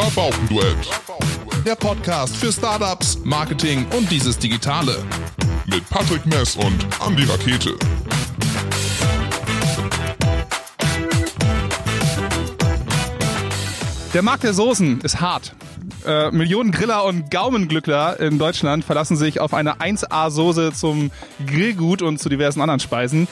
Rabaukenduett. Der Podcast für Startups, Marketing und dieses Digitale. Mit Patrick Mess und Andy Rakete. Der Markt der Soßen ist hart. Äh, Millionen Griller und Gaumenglückler in Deutschland verlassen sich auf eine 1A-Soße zum Grillgut und zu diversen anderen Speisen.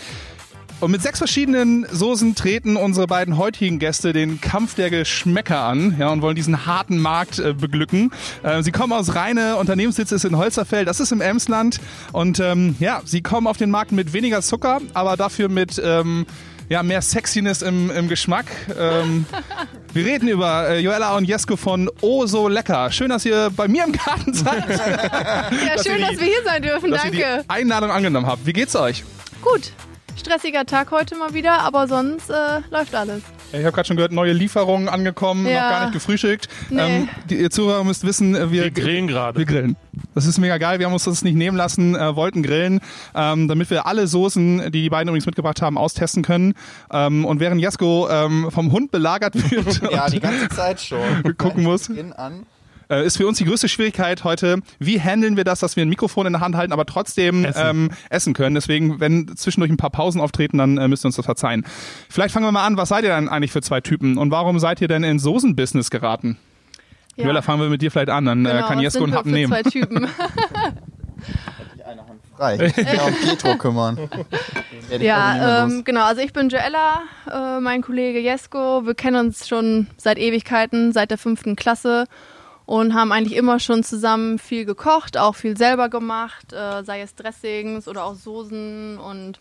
Und mit sechs verschiedenen Soßen treten unsere beiden heutigen Gäste den Kampf der Geschmäcker an ja, und wollen diesen harten Markt äh, beglücken. Äh, sie kommen aus Rheine, Unternehmenssitz ist in Holzerfeld, das ist im Emsland. Und ähm, ja, sie kommen auf den Markt mit weniger Zucker, aber dafür mit ähm, ja, mehr Sexiness im, im Geschmack. Ähm, wir reden über äh, Joella und Jesko von Oh so lecker. Schön, dass ihr bei mir im Garten seid. Ja, Dass schön, die- dass wir hier sein dürfen. dass ihr Danke. die Einladung angenommen habt. Wie geht's euch? Gut. Stressiger Tag heute mal wieder, aber sonst äh, läuft alles. Ich habe gerade schon gehört, neue Lieferungen angekommen, Ja. noch gar nicht gefrühstückt. Nee. Ähm, die, ihr Zuhörer müsst wissen, äh, wir, Wir grillen gerade. Wir grillen. Das ist mega geil. Wir haben uns das nicht nehmen lassen, äh, wollten grillen, ähm, damit wir alle Soßen, die die beiden übrigens mitgebracht haben, austesten können. Ähm, und während Jesko ähm, vom Hund belagert wird Ja, die ganze Zeit schon. gucken muss. An. Äh, ist für uns die größte Schwierigkeit heute, wie handeln wir das, dass wir ein Mikrofon in der Hand halten, aber trotzdem Essen. Ähm, essen können. Deswegen, wenn zwischendurch ein paar Pausen auftreten, dann äh, müsst ihr uns das verzeihen. Vielleicht fangen wir mal an, was seid ihr denn eigentlich für zwei Typen und warum seid ihr denn ins Soßen-Business geraten? Ja, Joella, fangen wir mit dir vielleicht an, dann äh, genau, kann Jesko einen Happen für nehmen. zwei Typen. Die eine Hand frei. Ich kann um Pietro kümmern. Ja, ähm, genau. Also ich bin Joella, äh, mein Kollege Jesko. Wir kennen uns schon seit Ewigkeiten, seit der fünften Klasse und haben eigentlich immer schon zusammen viel gekocht, auch viel selber gemacht, äh, sei es Dressings oder auch Soßen und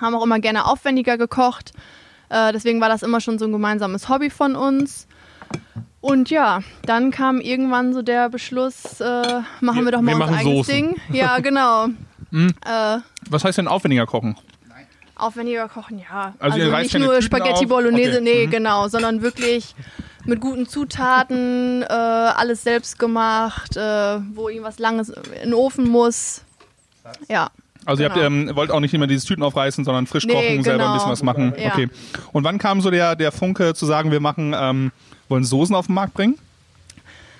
haben auch immer gerne aufwendiger gekocht. Äh, deswegen war das immer schon so ein gemeinsames Hobby von uns. Und ja, dann kam irgendwann so der Beschluss, äh, machen wir, doch mal wir unser eigenes Soßen. Ding. Ja, genau. äh, Was heißt denn aufwendiger kochen? Aufwendiger kochen, ja. Also Also, nicht nur Tüten Spaghetti auf? Bolognese, Okay. nee, Mhm. genau, sondern wirklich mit guten Zutaten, äh, alles selbst gemacht, äh, wo irgendwas Langes in den Ofen muss. Ja. Also ihr habt, Genau. ähm, wollt auch nicht immer dieses Tüten aufreißen, sondern frisch Nee, kochen, selber ein genau. bisschen was machen. Ja. Okay. Und wann kam so der, der Funke zu sagen, wir machen, ähm, wollen Soßen auf den Markt bringen?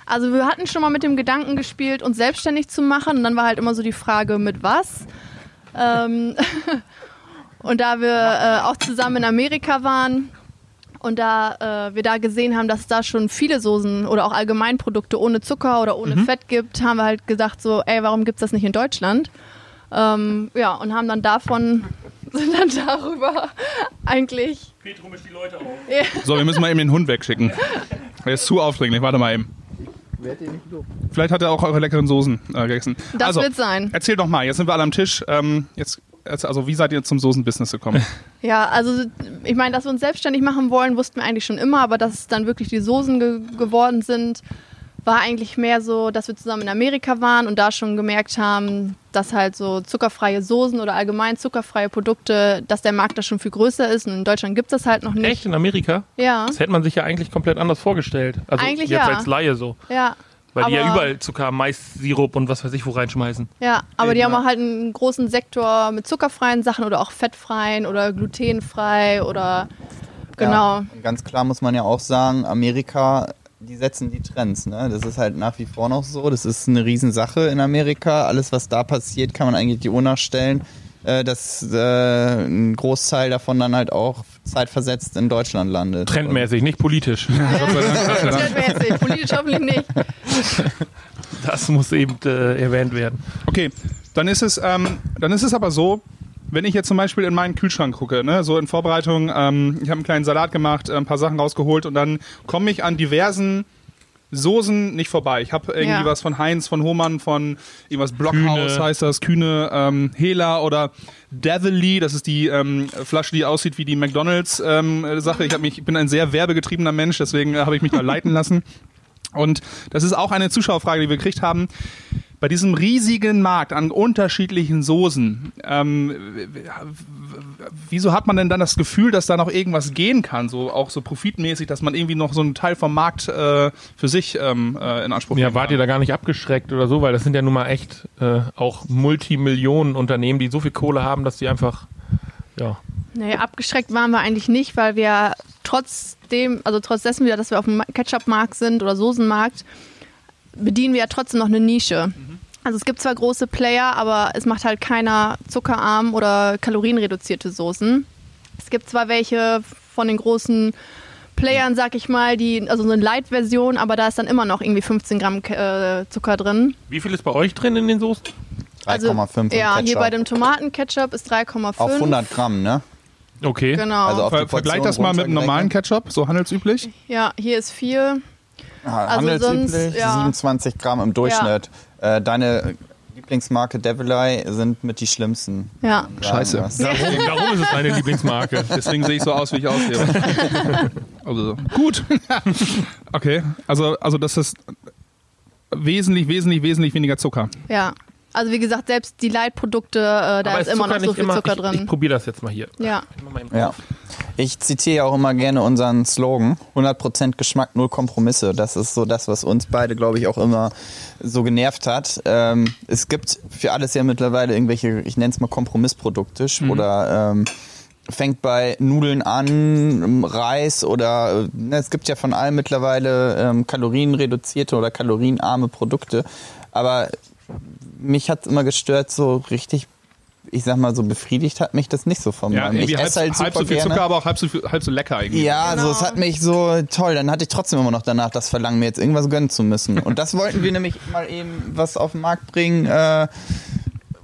Also wir hatten schon mal mit dem Gedanken gespielt, uns selbstständig zu machen. Und dann war halt immer so die Frage, mit was? Ähm, und da wir äh, auch zusammen in Amerika waren und da äh, wir da gesehen haben, dass es da schon viele Soßen oder auch Allgemeinprodukte ohne Zucker oder ohne Fett gibt, haben wir halt gesagt so, ey, warum gibt's das nicht in Deutschland? Ähm, ja, und haben dann davon, sind dann darüber eigentlich Petro mischt die Leute auf. So, wir müssen mal eben den Hund wegschicken. Der ist zu aufdringlich. Warte mal eben. Vielleicht hat er auch eure leckeren Soßen äh, gegessen. Das also, wird sein. Erzähl doch mal, jetzt sind wir alle am Tisch. Ähm, jetzt- also wie seid ihr zum Soßen-Business gekommen? Ja, also ich meine, dass wir uns selbstständig machen wollen, wussten wir eigentlich schon immer, aber dass es dann wirklich die Soßen ge geworden sind, war eigentlich mehr so, dass wir zusammen in Amerika waren und da schon gemerkt haben, dass halt so zuckerfreie Soßen oder allgemein zuckerfreie Produkte, dass der Markt da schon viel größer ist und in Deutschland gibt es das halt noch nicht. Echt in Amerika? Ja, Das hätte man sich ja eigentlich komplett anders vorgestellt. Also Eigentlich jetzt ja. als Laie so. ja. Weil die ja Aber- überall Zucker, Mais-Sirup und was weiß ich wo reinschmeißen. Ja, aber die Eben, haben ja. auch halt einen großen Sektor mit zuckerfreien Sachen oder auch fettfreien oder glutenfrei oder genau. Ja, ganz klar muss man ja auch sagen, Amerika, die setzen die Trends. Ne? Das ist halt nach wie vor noch so. Das ist eine Riesensache in Amerika. Alles, was da passiert, kann man eigentlich die Uhr nachstellen, äh, dass äh, ein Großteil davon dann halt auch zeitversetzt in Deutschland landet. Trendmäßig, nicht politisch. Trendmäßig, politisch hoffentlich nicht. Das muss eben äh, erwähnt werden. Okay, dann ist es, ähm, dann ist es aber so, wenn ich jetzt zum Beispiel in meinen Kühlschrank gucke, ne, so in Vorbereitung, ähm, ich habe einen kleinen Salat gemacht, äh, ein paar Sachen rausgeholt und dann komme ich an diversen Soßen nicht vorbei. Ich habe irgendwie Ja. was von Heinz, von Hohmann, von irgendwas Blockhaus Kühne. heißt das, Kühne, ähm, Hela oder Devilly, das ist die ähm, Flasche, die aussieht wie die McDonalds ähm, äh, Sache. Ich, hab mich, ich bin ein sehr werbegetriebener Mensch, deswegen habe ich mich da leiten lassen. Und das ist auch eine Zuschauerfrage, die wir gekriegt haben. Bei diesem riesigen Markt an unterschiedlichen Soßen, ähm, wieso hat man denn dann das Gefühl, dass da noch irgendwas gehen kann, so auch so profitmäßig, dass man irgendwie noch so einen Teil vom Markt äh, für sich ähm, äh, in Anspruch Ja, nehmen wart ihr kann? da gar nicht abgeschreckt oder so, weil das sind ja nun mal echt äh, auch Multimillionen Unternehmen, die so viel Kohle haben, dass sie einfach, ja, Nee, abgeschreckt waren wir eigentlich nicht, weil wir trotzdem, also trotz dessen wieder, dass wir auf dem Ketchup-Markt sind oder Soßenmarkt, bedienen wir ja trotzdem noch eine Nische. Also es gibt zwar große Player, aber es macht halt keiner zuckerarm oder kalorienreduzierte Soßen. Es gibt zwar welche von den großen Playern, sag ich mal, die, also so eine Light-Version, aber da ist dann immer noch irgendwie 15 Gramm äh, Zucker drin. Wie viel ist bei euch drin in den Soßen? 3,5 Ja, Ketchup. hier bei dem Tomatenketchup ist 3,5. Auf 100 Gramm, ne? Okay. Genau. Also auf Ver vergleich das mal mit einem normalen. Ketchup, so handelsüblich. ja, hier ist 4. Ah, Also handelsüblich sonst, ja. 27 Gramm im Durchschnitt. Äh, deine Lieblingsmarke Devil Eye sind mit die schlimmsten. Ja. Scheiße. Darum, darum ist es meine Lieblingsmarke. Deswegen sehe ich so aus, wie ich aussehe. also gut. okay, also, also das ist wesentlich, wesentlich, wesentlich weniger Zucker. Ja. Also wie gesagt, selbst die Light-Produkte, äh, da Aber ist ist immer Zucker noch so viel immer, Zucker ich, drin. Ich probiere das jetzt mal hier. ja. Ich Ja. Ich zitiere ja auch immer gerne unseren Slogan: 100% Geschmack, null Kompromisse. Das ist so das, was uns beide, glaube ich, auch immer so genervt hat. Ähm, es gibt für alles ja mittlerweile irgendwelche, ich nenne es mal Kompromissprodukte oder ähm, fängt bei Nudeln an, Reis oder äh, ne, es gibt ja von allem mittlerweile ähm, kalorienreduzierte oder kalorienarme Produkte. Aber mich hat immer gestört, so richtig, ich sag mal so befriedigt hat mich das nicht so von Ja, meinem. Ich halb, esse halt halb super so viel gerne. Zucker, aber auch halb so, viel, halb so lecker eigentlich. Ja, also Genau. es hat mich so toll. Dann hatte ich trotzdem immer noch danach das Verlangen, mir jetzt irgendwas gönnen zu müssen. Und das wollten wir nämlich mal eben was auf den Markt bringen, äh,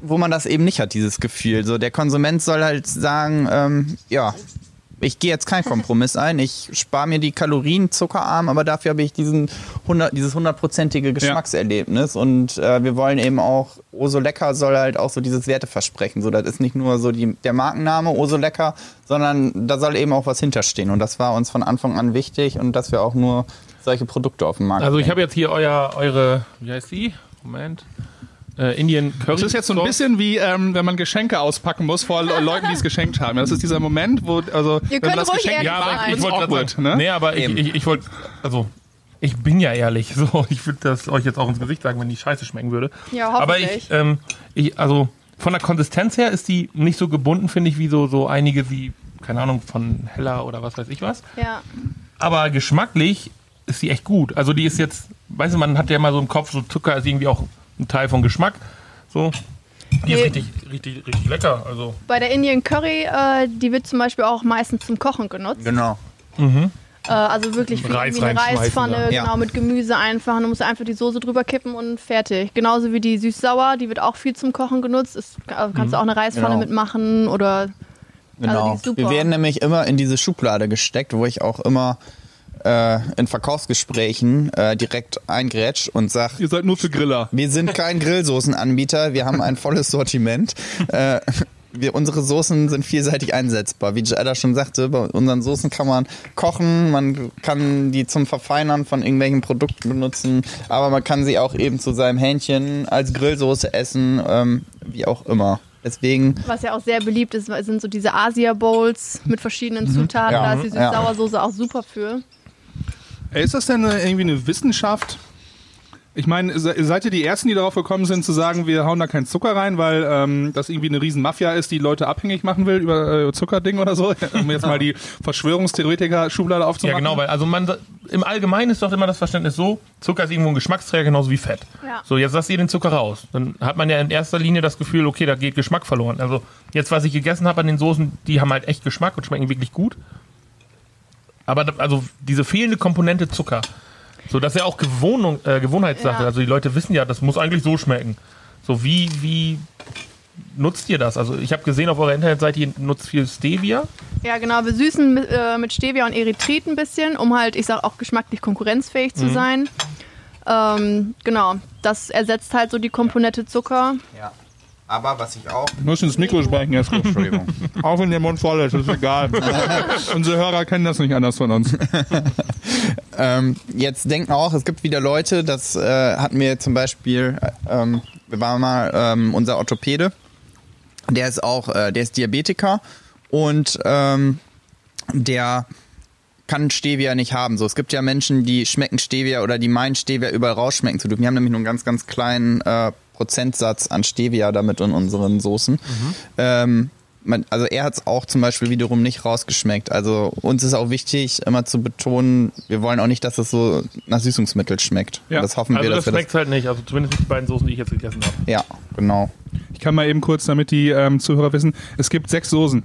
wo man das eben nicht hat, dieses Gefühl. So der Konsument soll halt sagen, ähm, ja, ich gehe jetzt keinen Kompromiss ein. Ich spare mir die Kalorien zuckerarm, aber dafür habe ich diesen 100, dieses hundertprozentige Geschmackserlebnis. Und äh, wir wollen eben auch, Oh so lecker soll halt auch so dieses Werteversprechen. So, das ist nicht nur so die, der Markenname Oh so lecker, sondern da soll eben auch was hinterstehen. Und das war uns von Anfang an wichtig und dass wir auch nur solche Produkte auf den Markt Also ich habe jetzt hier euer, eure, wie heißt die? Moment. Äh, Indian Curry. Das ist jetzt so ein bisschen wie, ähm, wenn man Geschenke auspacken muss vor Le- Leuten, die es geschenkt haben. Das ist dieser Moment, wo, also, Ihr wenn man könnt das ruhig Geschenk Ja, aber ich, ich wollte gerade awkward, ne? nee, aber ich, Eben. ich, ich wollte, also ich bin ja ehrlich, so ich würde das euch jetzt auch ins Gesicht sagen, wenn die Scheiße schmecken würde. Ja, Aber hoffentlich. ich, ähm, ich, also von der Konsistenz her ist die nicht so gebunden, finde ich, wie so so einige wie keine Ahnung von Heller oder was weiß ich was. Ja. Aber geschmacklich ist die echt gut. Also die ist jetzt, weißt du, man hat ja mal so im Kopf, so Zucker ist irgendwie auch ein Teil von Geschmack. So. Die ist richtig, richtig, richtig lecker. Also Bei der Indian Curry, äh, die wird zum Beispiel auch meistens zum Kochen genutzt. Genau. Äh, also wirklich wie, Reis wie eine Reispfanne. Ja. genau, mit Gemüse einfach. Du musst einfach die Soße drüber kippen und fertig. Genauso wie die süß-sauer, die wird auch viel zum Kochen genutzt. Ist, also kannst du auch eine Reispfanne Genau. mitmachen oder Genau. Also die ist super. Wir werden nämlich immer in diese Schublade gesteckt, wo ich auch immer äh, in Verkaufsgesprächen äh, direkt eingrätsch und sag, Ihr seid nur für Griller. wir sind kein Grillsoßenanbieter, wir haben ein volles Sortiment. Äh, wir, unsere Soßen sind vielseitig einsetzbar. Wie Jada schon sagte, bei unseren Soßen kann man kochen, man kann die zum Verfeinern von irgendwelchen Produkten benutzen, aber man kann sie auch eben zu seinem Hähnchen als Grillsoße essen, ähm, wie auch immer. Deswegen was ja auch sehr beliebt ist, sind so diese Asia-Bowls mit verschiedenen Zutaten. Ja. Da ist die Ja. Süß-Sauersoße auch super für. Ey, Ist das denn äh, irgendwie eine Wissenschaft? Ich meine, se- seid ihr die Ersten, die darauf gekommen sind, zu sagen, wir hauen da keinen Zucker rein, weil ähm, das irgendwie eine riesen Mafia ist, die Leute abhängig machen will über äh, Zuckerding oder so? Um jetzt mal die Verschwörungstheoretiker-Schublade Ja, aufzumachen. genau, weil also man im Allgemeinen ist doch immer das Verständnis so, Zucker ist irgendwo ein Geschmacksträger genauso wie Fett. Ja. So, jetzt lasst ihr den Zucker raus. Dann hat man ja in erster Linie das Gefühl, okay, da geht Geschmack verloren. Also jetzt, was ich gegessen habe an den Soßen, die haben halt echt Geschmack und schmecken wirklich gut. Aber also diese fehlende Komponente Zucker, so das ist ja auch Gewohnung, äh, Gewohnheitssache. Ja. Also die Leute wissen ja, das muss eigentlich so schmecken. So wie wie nutzt ihr das? Also ich habe gesehen auf eurer Internetseite, ihr nutzt viel Stevia. Ja, genau. Wir süßen mit, äh, mit Stevia und Erythrit ein bisschen, um halt, ich sag auch geschmacklich konkurrenzfähig Mhm. zu sein. Ähm, genau. Das ersetzt halt so die Komponente Zucker. Ja. Aber was ich auch. Du musst ins Mikro sprechen, Jesko. Entschuldigung. Auch wenn der Mund voll ist, ist egal. Unsere Hörer kennen das nicht anders von uns. Ähm, jetzt denken auch, es gibt wieder Leute, das äh, hatten wir zum Beispiel, äh, ähm, wir waren mal ähm, unser Orthopäde, der ist auch, äh, der ist Diabetiker und ähm, der kann Stevia nicht haben. So, es gibt ja Menschen, die schmecken Stevia oder die meinen Stevia überall rausschmecken zu dürfen. Wir haben nämlich nur einen ganz, ganz kleinen äh, Prozentsatz an Stevia damit in unseren Soßen. Ähm, man, also er hat es auch zum Beispiel wiederum nicht rausgeschmeckt. Also uns ist auch wichtig, immer zu betonen, wir wollen auch nicht, dass es so nach Süßungsmittel schmeckt. Ja. Das hoffen Also wir, das dass schmeckt halt nicht, also zumindest nicht die beiden Soßen, die ich jetzt gegessen habe. Ja, genau. Ich kann mal eben kurz, damit die ähm, Zuhörer wissen, es gibt sechs Soßen.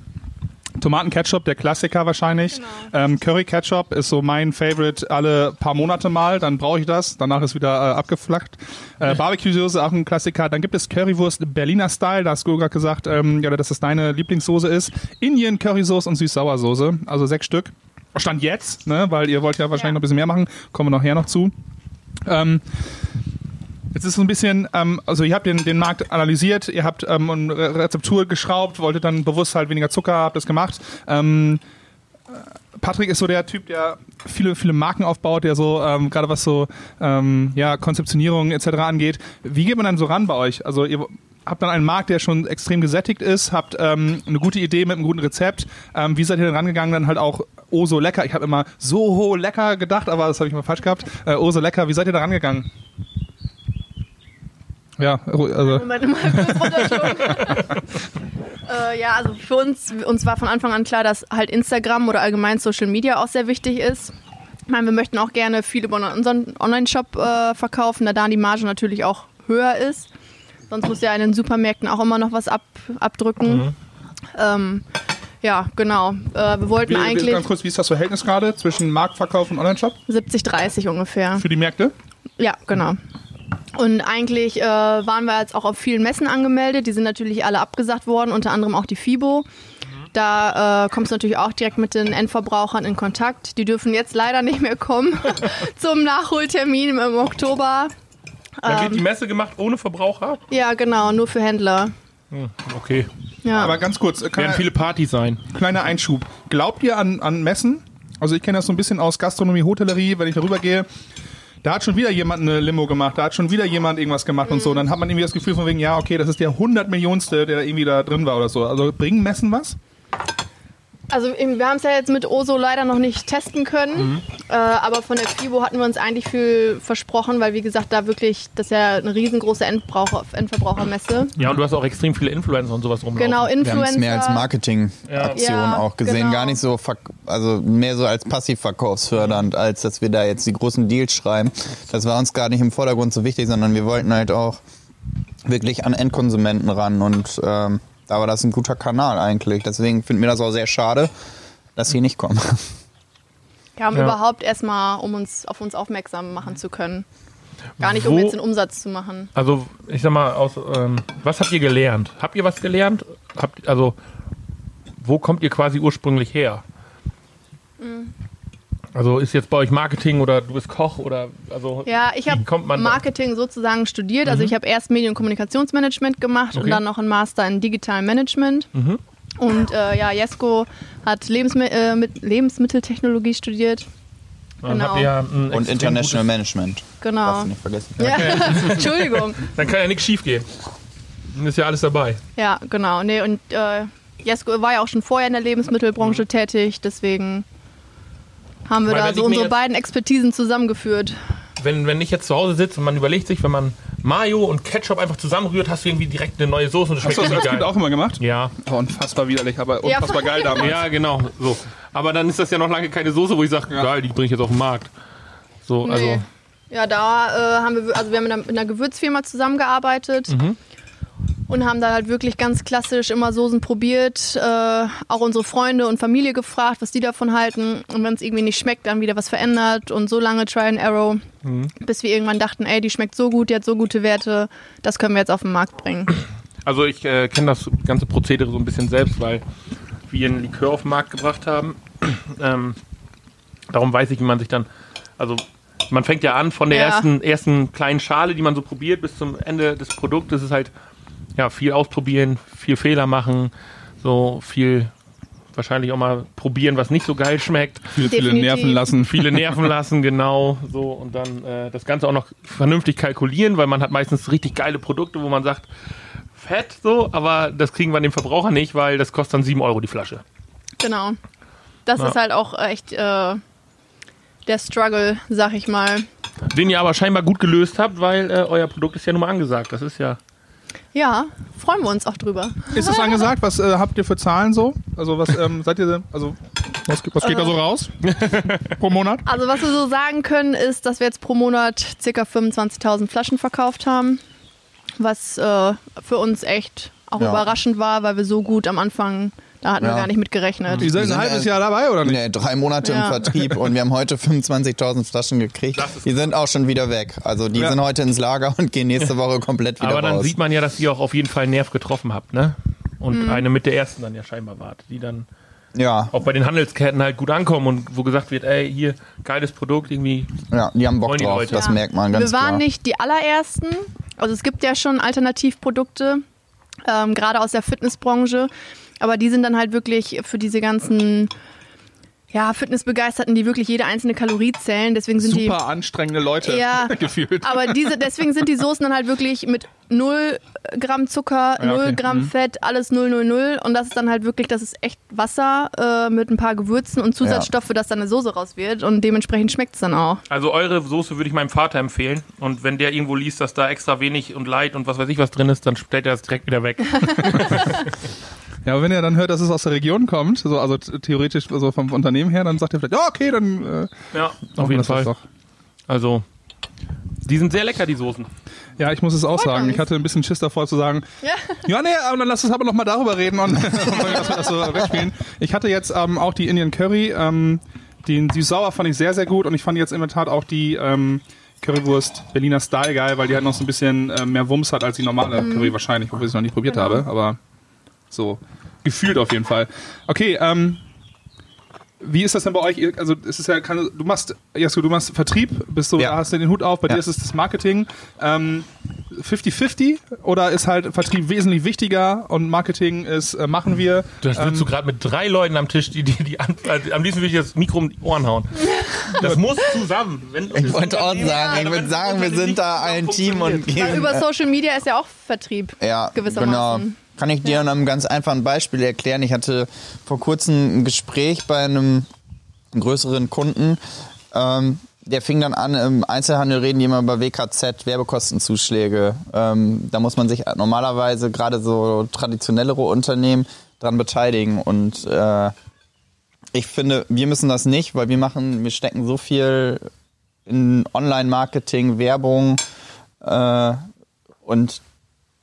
Tomaten-Ketchup, der Klassiker wahrscheinlich. Ähm, Curry-Ketchup ist so mein Favorite alle paar Monate mal. Dann brauche ich das. Danach ist wieder äh, abgeflacht. Äh, Barbecue-Soße auch ein Klassiker. Dann gibt es Currywurst Berliner Style. Da hast du gerade gesagt, ähm, ja, dass das deine Lieblingssoße ist. Indien Currysoße und Süß-Sauersoße. Also sechs Stück. Stand jetzt, ne? weil ihr wollt ja wahrscheinlich Ja. noch ein bisschen mehr machen. Kommen wir nachher noch zu. Ähm, Jetzt ist so ein bisschen, ähm, also ihr habt den, den Markt analysiert, ihr habt ähm, Rezeptur geschraubt, wolltet dann bewusst halt weniger Zucker, habt das gemacht. Ähm, äh, Patrick ist so der Typ, der viele, viele Marken aufbaut, der so, ähm, gerade was so ähm, ja, Konzeptionierung etc. angeht. Wie geht man dann so ran bei euch? Also ihr habt dann einen Markt, der schon extrem gesättigt ist, habt ähm, eine gute Idee mit einem guten Rezept. Ähm, wie seid ihr denn rangegangen, dann halt auch oh so lecker? Ich habe immer so lecker gedacht, aber das habe ich mal falsch gehabt. Äh, oh so lecker, wie seid ihr da rangegangen? Ja, also Moment, mal kurz runterschlucken. äh, ja, also für uns, uns war von Anfang an klar, dass halt Instagram oder allgemein Social Media auch sehr wichtig ist. Ich meine, wir möchten auch gerne viel über unseren Online-Shop äh, verkaufen, da da die Marge natürlich auch höher ist. Sonst muss ja in den Supermärkten auch immer noch was ab, abdrücken. Ähm, ja, genau. Äh, wir wollten Wie, wie, eigentlich ganz kurz, wie ist das Verhältnis gerade zwischen Marktverkauf und Online-Shop 70-30 ungefähr. für die Märkte? Ja, genau. Und eigentlich äh, waren wir jetzt auch auf vielen Messen angemeldet. Die sind natürlich alle abgesagt worden, unter anderem auch die FIBO. Da äh, kommst du natürlich auch direkt mit den Endverbrauchern in Kontakt. Die dürfen jetzt leider nicht mehr kommen zum Nachholtermin im Oktober. Dann Ähm. wird die Messe gemacht ohne Verbraucher? Ja, genau, nur für Händler. Hm, okay. Ja. Aber ganz kurz, äh, Werden viele Partys sein. kleiner Einschub. Glaubt ihr an, an Messen? Also ich kenne das so ein bisschen aus Gastronomie, Hotellerie, wenn ich darüber gehe. Da hat schon wieder jemand eine Limo gemacht, da hat schon wieder jemand irgendwas gemacht und so. Dann hat man irgendwie das Gefühl von wegen, ja, okay, das ist der 100 Millionste, der da irgendwie da drin war oder so. Also bringen Messen was? Also wir haben es ja jetzt mit Oso leider noch nicht testen können, äh, aber von der FIBO hatten wir uns eigentlich viel versprochen, weil wie gesagt, da wirklich, das ist ja eine riesengroße Endbraucher, Endverbrauchermesse. Ja, und du hast auch extrem viele Influencer und sowas rumlaufen. Genau, Wir haben Influencer. es mehr als Marketingaktion Ja. auch gesehen. Genau. Gar nicht so, also mehr so als passivverkaufsfördernd, als dass wir da jetzt die großen Deals schreiben. Das war uns gar nicht im Vordergrund so wichtig, sondern wir wollten halt auch wirklich an Endkonsumenten ran und ähm, da war das ein guter Kanal eigentlich. Deswegen finden wir das auch sehr schade, dass sie nicht kommen. Ja, um Ja. überhaupt erstmal, um uns auf uns aufmerksam machen zu können. Gar nicht, Wo- um jetzt den Umsatz zu machen. Also, ich sag mal, aus, ähm, was habt ihr gelernt? Habt ihr was gelernt? Habt, also, wo kommt ihr quasi ursprünglich her? Mhm. Also, ist jetzt bei euch Marketing oder du bist Koch oder, also, Ja, ich habe kommt man da- Marketing sozusagen studiert. Also ich habe erst Medien- und Kommunikationsmanagement gemacht und Okay. dann noch einen Master in Digitalem Management. Mhm. Und äh, ja, Jesko hat Lebensmi äh, mit Lebensmitteltechnologie studiert. Dann genau. Und International Management. Genau. Darfst du nicht vergessen. Ja, Entschuldigung. Dann kann ja nichts schief gehen. Dann ist ja alles dabei. Ja, genau. Nee, und äh, Jesko war ja auch schon vorher in der Lebensmittelbranche tätig, deswegen haben wir Weil da so unsere jetzt- beiden Expertisen zusammengeführt. Wenn, wenn ich jetzt zu Hause sitze und man überlegt sich, wenn man Mayo und Ketchup einfach zusammenrührt, hast du irgendwie direkt eine neue Soße und das Hast schmeckt du das als richtig Kind geil. auch immer gemacht? Ja, Oh, unfassbar widerlich, aber Ja, unfassbar voll. geil damals. ja, genau. So. Aber dann ist das ja noch lange keine Soße, wo ich sage, geil, die bringe ich jetzt auf den Markt. So, also. Nee. Ja, da äh, haben wir, also wir haben mit einer, mit einer Gewürzfirma zusammengearbeitet Mhm. Und haben da halt wirklich ganz klassisch immer Soßen probiert, äh, auch unsere Freunde und Familie gefragt, was die davon halten und wenn es irgendwie nicht schmeckt, dann wieder was verändert und so lange Try and Arrow, Mhm. bis wir irgendwann dachten, ey, die schmeckt so gut, die hat so gute Werte, das können wir jetzt auf den Markt bringen. Also ich äh, kenne das ganze Prozedere so ein bisschen selbst, weil wir einen Likör auf den Markt gebracht haben. ähm, darum weiß ich, wie man sich dann, also man fängt ja an von der Ja. ersten, ersten kleinen Schale, die man so probiert, bis zum Ende des Produktes. ist halt ja viel ausprobieren, viel Fehler machen, so viel wahrscheinlich auch mal probieren, was nicht so geil schmeckt. Viele, viele. Nerven lassen. Viele nerven lassen, genau, so und dann äh, das Ganze auch noch vernünftig kalkulieren, weil man hat meistens richtig geile Produkte, wo man sagt, fett so, aber das kriegen wir den Verbraucher nicht, weil das kostet dann 7 Euro die Flasche. Genau. Das Ja. ist halt auch echt äh, der Struggle, sag ich mal. Den ihr aber scheinbar gut gelöst habt, weil äh, euer Produkt ist ja nun mal angesagt. Das ist ja. Ja, freuen wir uns auch drüber. Ist das angesagt? Was äh, habt ihr für Zahlen so? Also was ähm, seid ihr, also was, was geht da so raus pro Monat? Also was wir so sagen können, ist, dass wir jetzt pro Monat ca. 25.000 Flaschen verkauft haben, was äh, für uns echt auch Ja. überraschend war, weil wir so gut am Anfang, da hatten Ja. wir gar nicht mit gerechnet. Seid sind ein halbes ja- Jahr dabei oder nicht? Nee, drei Monate Ja. im Vertrieb und wir haben heute 25.000 Flaschen gekriegt. Die sind auch schon wieder weg. Also die Ja. sind heute ins Lager und gehen nächste Woche komplett wieder Aber dann raus. sieht man ja, dass ihr auch auf jeden Fall einen Nerv getroffen habt, ne? Und eine mit der ersten dann ja scheinbar wart, die dann ja, auch bei den Handelsketten halt gut ankommen und wo gesagt wird, ey, hier, geiles Produkt, irgendwie. ja, die haben Bock die drauf, Leute. das Ja. merkt man ganz wir waren klar. nicht die allerersten. Also es gibt ja schon Alternativprodukte, ähm, gerade aus der Fitnessbranche. Aber die sind dann halt wirklich für diese ganzen ja, Fitnessbegeisterten, die wirklich jede einzelne Kalorie zählen. Deswegen sind die Super anstrengende Leute Ja. gefühlt. Aber diese, deswegen sind die Soßen dann halt wirklich mit 0 Gramm Zucker, Ja, 0 okay. Gramm Mhm. Fett, alles 0, 0, 0. Und das ist dann halt wirklich, das ist echt Wasser äh, mit ein paar Gewürzen und Zusatzstoffe, dass dann eine Soße raus wird. Und dementsprechend schmeckt es dann auch. Also eure Soße würde ich meinem Vater empfehlen. Und wenn der irgendwo liest, dass da extra wenig und Light und was weiß ich was drin ist, dann stellt er das direkt wieder weg. Ja, aber wenn er dann hört, dass es aus der Region kommt, so, also theoretisch so vom Unternehmen her, dann sagt er vielleicht, ja, okay, dann äh, ja, auf jeden Fall. Doch. Also, die sind sehr lecker, die Soßen. Ja, ich muss es auch sagen. Ich hatte ein bisschen Schiss davor zu sagen, Ja. ja, nee, aber dann lass uns aber noch mal darüber reden und dass wir das so wegspielen. Ich hatte jetzt ähm, auch die Indian Curry, ähm, den süß-sauer fand ich sehr, sehr gut und ich fand jetzt in der Tat auch die ähm, Currywurst Berliner Style geil, weil die halt noch so ein bisschen äh, mehr Wumms hat als die normale Curry wahrscheinlich, obwohl ich es noch nicht probiert habe, aber so gefühlt auf jeden Fall. Okay, ähm, wie ist das denn bei euch? Ihr- Also es ist ja keine, du machst, Jasko, du machst Vertrieb, bist du, Ja. hast du den Hut auf, bei Ja. dir ist es das Marketing. Ähm, 50-50 oder ist halt Vertrieb wesentlich wichtiger und Marketing ist, äh, machen wir. Das sitzt du gerade mit drei Leuten am Tisch, die, die, die an, äh, am liebsten würde ich das Mikro um die Ohren hauen. Das muss zusammen. Wenn, Ich wollte auch sagen, ich wenn- würde sagen, wir sind da ein Team und gehen. über Social Media ist ja auch Vertrieb. Ja, gewissermaßen. genau. Kann ich dir an einem ganz einfachen Beispiel erklären. Ich hatte vor kurzem ein Gespräch bei einem größeren Kunden. Ähm, der fing dann an, im Einzelhandel reden die immer über WKZ, Werbekostenzuschläge. Ähm, da muss man sich normalerweise gerade so traditionellere Unternehmen dran beteiligen. Und äh, ich finde, wir müssen das nicht, weil wir machen, wir stecken so viel in Online-Marketing, Werbung äh, und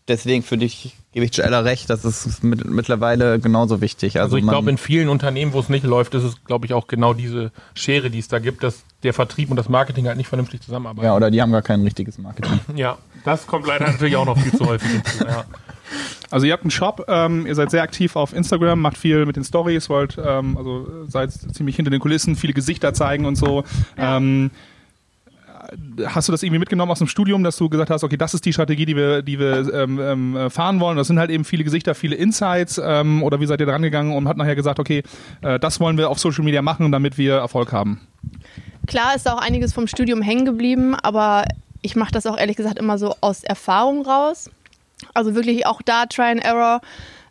deswegen für dich gebe ich Joella recht, das ist mit, mittlerweile genauso wichtig. Also, Also ich glaube, in vielen Unternehmen, wo es nicht läuft, ist es, glaube ich, auch genau diese Schere, die es da gibt, dass der Vertrieb und das Marketing halt nicht vernünftig zusammenarbeiten. ja, oder die haben gar kein richtiges Marketing. Ja, das kommt leider natürlich auch noch viel zu häufig hinzu. Ja. Also ihr habt einen Shop, ähm, ihr seid sehr aktiv auf Instagram, macht viel mit den Stories, wollt ähm, also seid ziemlich hinter den Kulissen, viele Gesichter zeigen und so. Ähm, hast du das irgendwie mitgenommen aus dem Studium, dass du gesagt hast, okay, das ist die Strategie, die wir, die wir ähm, ähm, fahren wollen. Das sind halt eben viele Gesichter, viele Insights. Ähm, oder wie seid ihr dran gegangen und hat nachher gesagt, okay, äh, das wollen wir auf Social Media machen, damit wir Erfolg haben. Klar ist da auch einiges vom Studium hängen geblieben, aber ich mache das auch ehrlich gesagt immer so aus Erfahrung raus. Also wirklich auch da Try and Error.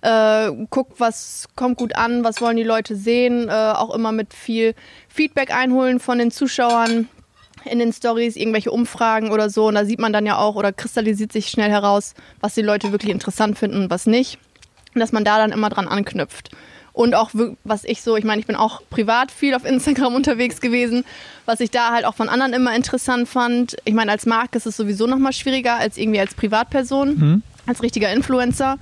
Äh, guckt, was kommt gut an, was wollen die Leute sehen. Äh, auch immer mit viel Feedback einholen von den Zuschauern in den Stories, irgendwelche Umfragen oder so. Und da sieht man dann ja auch oder kristallisiert sich schnell heraus, was die Leute wirklich interessant finden und was nicht. Und dass man da dann immer dran anknüpft. Und auch, was ich so, ich meine, ich bin auch privat viel auf Instagram unterwegs gewesen, was ich da halt auch von anderen immer interessant fand. Ich meine, als Marke ist es sowieso nochmal schwieriger als irgendwie als Privatperson, als richtiger Influencer.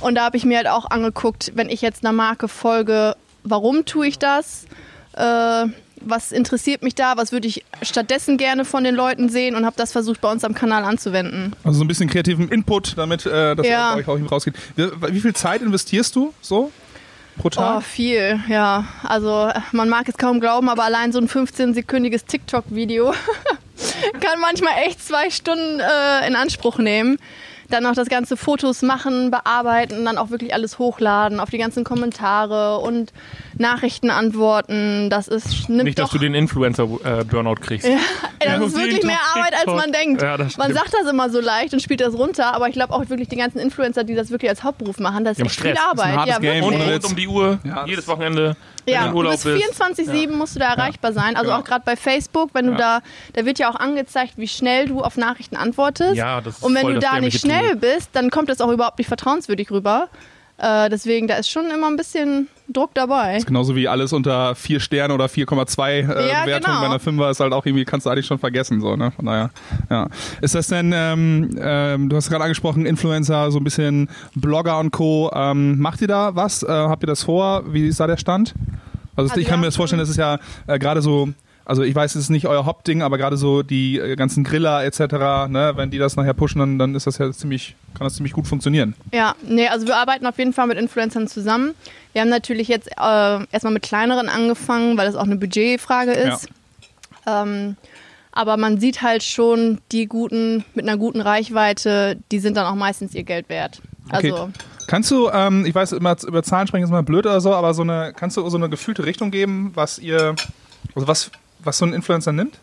Und da habe ich mir halt auch angeguckt, wenn ich jetzt einer Marke folge, warum tue ich das? Äh, was interessiert mich da? Was würde ich stattdessen gerne von den Leuten sehen? Und habe das versucht, bei uns am Kanal anzuwenden. Also so ein bisschen kreativen Input, damit äh, das Ja. bei euch auch eben rausgeht. Wie, wie viel Zeit investierst du so pro Tag? Oh, viel, ja. Also man mag es kaum glauben, aber allein so ein 15-sekündiges TikTok-Video kann manchmal echt zwei Stunden äh, in Anspruch nehmen. Dann noch das ganze Fotos machen, bearbeiten, dann auch wirklich alles hochladen auf die ganzen Kommentare und Nachrichten antworten. Das ist nimmt Nicht, dass du den Influencer-Burnout kriegst. ja, das Ja. ist wirklich mehr Arbeit, als man denkt. Ja, man sagt das immer so leicht und spielt das runter, aber ich glaube auch wirklich die ganzen Influencer, die das wirklich als Hauptberuf machen, das ist haben echt viel Stress. Ein Arbeit. hartes Ja, Game. Und ohne rund um die Uhr, Ja, jedes Wochenende. Ja, du Urlaub bist bist. 24-7 musst du da erreichbar sein. Also auch gerade bei Facebook, wenn du Ja. da, da wird ja auch angezeigt, wie schnell du auf Nachrichten antwortest. Ja, das ist Und wenn voll du das da nicht schnell Tool. bist, dann kommt das auch überhaupt nicht vertrauenswürdig rüber. Äh, deswegen, da ist schon immer ein bisschen Druck dabei. Genauso wie alles unter 4 Sterne oder 4,2 äh, Ja, Wertung genau. bei einer 5er ist halt auch irgendwie, kannst du eigentlich schon vergessen. So, ne? Von daher, ja. Ist das denn, ähm, ähm, du hast gerade angesprochen, Influencer, so ein bisschen Blogger und Co. Ähm, macht ihr da was? Äh, habt ihr das vor? Wie ist da der Stand? Also, Also ich kann mir das vorstellen, das ist ja äh, gerade so, also ich weiß, es ist nicht euer Hauptding, aber gerade so die äh, ganzen Griller etc., ne, wenn die das nachher pushen, dann, dann ist das ja ziemlich, kann das ziemlich gut funktionieren. Ja, nee, also wir arbeiten auf jeden Fall mit Influencern zusammen. Wir haben natürlich jetzt äh, erstmal mit kleineren angefangen, weil das auch eine Budgetfrage ist. Ähm, aber man sieht halt schon, die guten, mit einer guten Reichweite, die sind dann auch meistens ihr Geld wert. Okay. Also, Kannst du, ähm, ich weiß, immer über Zahlen sprechen ist mal blöd oder so, aber so eine, kannst du so eine gefühlte Richtung geben, was ihr, also was, was so ein Influencer nimmt?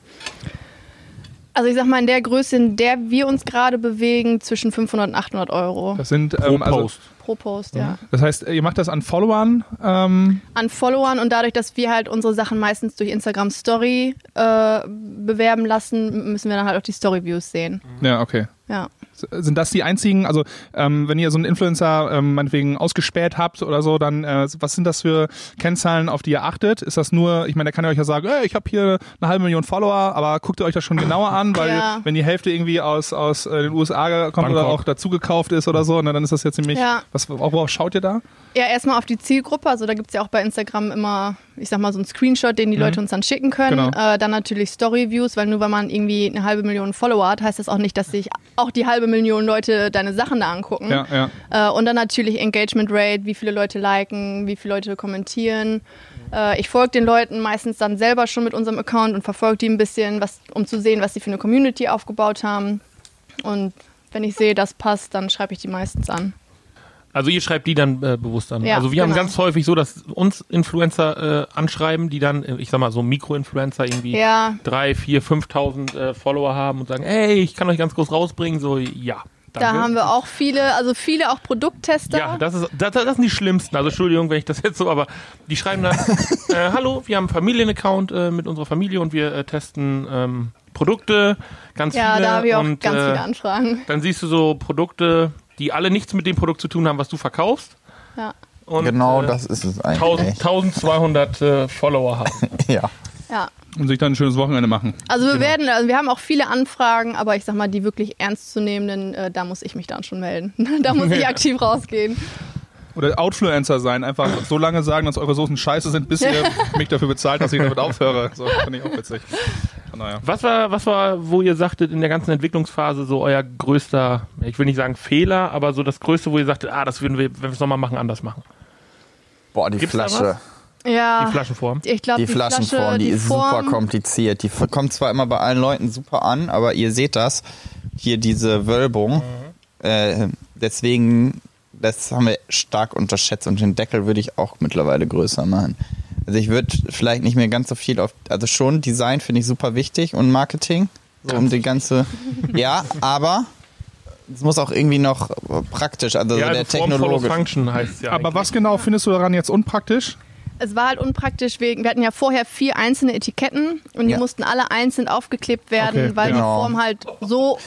also ich sag mal, in der Größe, in der wir uns gerade bewegen, zwischen 500 und 800 Euro Das sind, Pro ähm, also, Post. pro Post, ja. das heißt, ihr macht das an Followern, ähm, An Followern und dadurch, dass wir halt unsere Sachen meistens durch Instagram Story äh, bewerben lassen, müssen wir dann halt auch die Story-Views sehen. ja, okay. Ja. Sind das die einzigen, also ähm, wenn ihr so einen Influencer ähm, meinetwegen ausgespäht habt oder so, dann äh, was sind das für Kennzahlen, auf die ihr achtet? Ist das nur, ich meine, der kann ja euch ja sagen, ey, ich habe hier eine halbe Million Follower, aber guckt ihr euch das schon genauer an, weil Ja. wenn die Hälfte irgendwie aus, aus äh, den USA kommt oder Bangkok. auch dazugekauft ist oder so, na, dann ist das ja ziemlich, Ja. was, worauf schaut ihr da? Ja, erstmal auf die Zielgruppe. Also da gibt's ja auch bei Instagram immer, ich sag mal, so einen Screenshot, den die Leute uns dann schicken können. Genau. Äh, dann natürlich Story-Views, weil nur weil man irgendwie eine halbe Million Follower hat, heißt das auch nicht, dass sich auch die halbe Million Leute deine Sachen da angucken. Ja, ja. Äh, und dann natürlich Engagement Rate, wie viele Leute liken, wie viele Leute kommentieren. Äh, ich folge den Leuten meistens dann selber schon mit unserem Account und verfolge die ein bisschen, was, um zu sehen, was sie für eine Community aufgebaut haben. Und wenn ich sehe, das passt, dann schreibe ich die meistens an. Also ihr schreibt die dann äh, bewusst an. Ja, also wir haben genau. ganz häufig so, dass uns Influencer äh, anschreiben, die dann, äh, ich sag mal so Mikroinfluencer irgendwie Ja, drei, vier, 5.000 äh, Follower haben und sagen, ey, ich kann euch ganz groß rausbringen. So, ja. da danke. haben wir auch viele, also viele auch Produkttester. Ja, das, ist, das, das sind die schlimmsten. Also Entschuldigung, wenn ich das jetzt so, aber die schreiben dann, äh, hallo, wir haben einen Familienaccount äh, mit unserer Familie und wir äh, testen ähm, Produkte, ganz Ja, viele. da habe ich auch und, ganz äh, viele Anfragen. Dann siehst du so Produkte, die alle nichts mit dem Produkt zu tun haben, was du verkaufst. Ja. Und, genau äh, das ist es 1000, eigentlich. 1200 äh, Follower haben. Ja. Ja. Und sich dann ein schönes Wochenende machen. Also Genau. wir werden, also wir haben auch viele Anfragen, aber ich sag mal, die wirklich ernstzunehmenden, äh, da muss ich mich dann schon melden. da muss ich aktiv rausgehen. Oder Outfluencer sein, einfach so lange sagen, dass eure Soßen scheiße sind, bis ihr mich dafür bezahlt, dass ich damit aufhöre. So, finde ich auch witzig. Daher. Was war, was war, wo ihr sagtet, in der ganzen Entwicklungsphase so euer größter, ich will nicht sagen Fehler, aber so das Größte, wo ihr sagtet, ah, das würden wir, wenn wir es nochmal machen, anders machen? Boah, die Gibt's Flasche. Ja. Die Flaschenform. Ich glaube, Die, Flaschenform, die, ist super kompliziert. Die kommt zwar immer bei allen Leuten super an, aber ihr seht das, hier diese Wölbung. Äh, deswegen, das haben wir stark unterschätzt und den Deckel würde ich auch mittlerweile größer machen. Also ich würde vielleicht nicht mehr ganz so viel auf, also schon Design finde ich super wichtig und Marketing, so um die ganze, ja, aber es muss auch irgendwie noch praktisch, also Ja, so der also technologische. Function heißt es ja. Aber eigentlich. was genau findest du daran jetzt unpraktisch? Es war halt unpraktisch wegen, wir hatten ja vorher vier einzelne Etiketten und die Ja. mussten alle einzeln aufgeklebt werden, Okay, weil genau. die Form halt so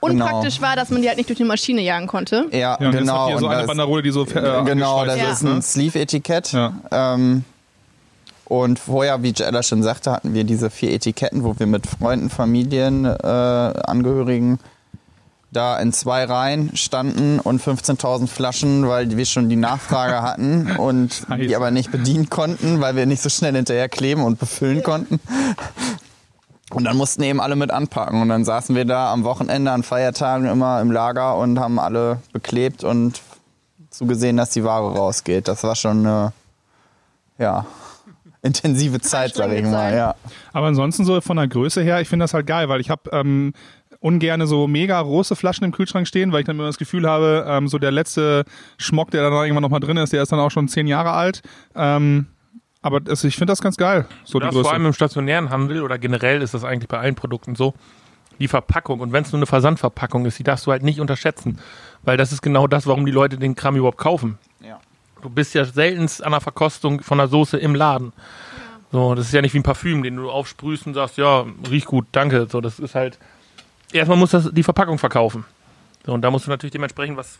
unpraktisch war, dass man die halt nicht durch die Maschine jagen konnte. Ja, Ja, jetzt genau. ihr so und eine das- Banderole, die so äh, Genau, das Ja. ist ein Sleeve-Etikett. Ja. Ähm, und vorher, wie Jella schon sagte, hatten wir diese vier Etiketten, wo wir mit Freunden, Familien, äh, Angehörigen da in zwei Reihen standen und 15.000 Flaschen, weil wir schon die Nachfrage hatten und Scheiße. die aber nicht bedienen konnten, weil wir nicht so schnell hinterher kleben und befüllen konnten. Und dann mussten eben alle mit anpacken. Und dann saßen wir da am Wochenende an Feiertagen immer im Lager und haben alle beklebt und zugesehen, dass die Ware rausgeht. Das war schon eine ja, intensive Zeit, sag ich mal. Ja. Aber ansonsten so von der Größe her, ich finde das halt geil, weil ich habe ähm, ungerne so mega große Flaschen im Kühlschrank stehen, weil ich dann immer das Gefühl habe, ähm, so der letzte Schmock, der dann irgendwann noch mal drin ist, der ist dann auch schon zehn Jahre alt. Ähm, aber das, ich finde das ganz geil, so Das die vor Größe. allem im stationären Handel oder generell ist das eigentlich bei allen Produkten so. Die Verpackung und wenn es nur eine Versandverpackung ist, die darfst du halt nicht unterschätzen, weil das ist genau das, warum die Leute den Kram überhaupt kaufen. Ja. Du bist ja seltenst an der Verkostung von der Soße im Laden. So, das ist ja nicht wie ein Parfüm, den du aufsprühst und sagst, ja, riecht gut, danke. So, das ist halt. Erstmal muss das die Verpackung verkaufen. So, und da musst du natürlich dementsprechend was,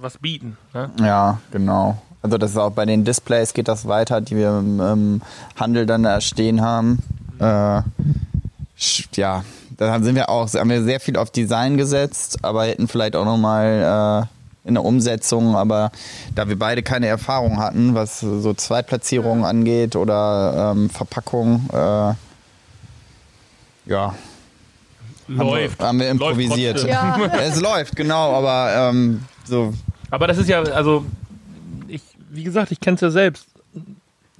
was bieten. Ne? Ja, genau. Also das ist auch bei den Displays geht das weiter, die wir im, im Handel dann da stehen haben. Äh, ja, da sind wir auch, haben wir sehr viel auf Design gesetzt, aber hätten vielleicht auch nochmal äh, in der Umsetzung, aber da wir beide keine Erfahrung hatten, was so Zweitplatzierungen angeht oder ähm, Verpackung, äh, ja, Läuft. haben wir Läuft improvisiert. trotzdem. Ja. es läuft, genau, aber ähm, so Aber das ist ja, also, wie gesagt, ich kenne es ja selbst.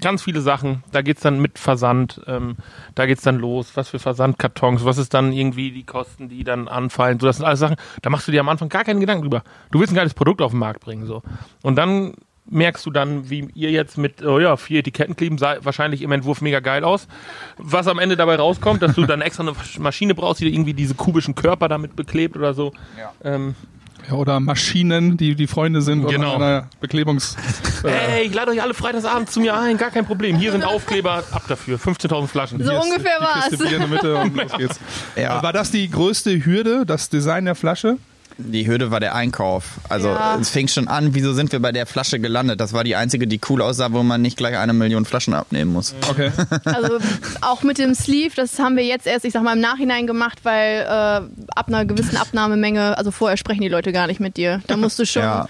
Ganz viele Sachen. Da geht's dann mit Versand, ähm, da geht's dann los. Was für Versandkartons, was ist dann irgendwie die Kosten, die dann anfallen. So, das sind alles Sachen, da machst du dir am Anfang gar keinen Gedanken drüber. Du willst ein geiles Produkt auf den Markt bringen. so. Und dann merkst du dann, wie ihr jetzt mit oh ja, vier Etiketten kleben, sah wahrscheinlich im Entwurf mega geil aus. Was am Ende dabei rauskommt, dass du dann extra eine Maschine brauchst, die irgendwie diese kubischen Körper damit beklebt oder so. Ähm, Ja, oder Maschinen, die die Freunde sind Genau. oder einer Beklebungs... Ey, ich lade euch alle freitagsabends zu mir ein, gar kein Problem. Hier sind Aufkleber, ab dafür. 15.000 Flaschen. So Hier ungefähr die Kiste war's. Bier in der Mitte und los geht's. Ja. War das die größte Hürde, das Design der Flasche? Die Hürde war der Einkauf. Also Ja. es fing schon an, wieso sind wir bei der Flasche gelandet? Das war die einzige, die cool aussah, wo man nicht gleich eine Million Flaschen abnehmen muss. Okay. Also auch mit dem Sleeve, das haben wir jetzt erst, ich sag mal, im Nachhinein gemacht, weil äh, ab einer gewissen Abnahmemenge, also vorher sprechen die Leute gar nicht mit dir. Da musst du schon Ja.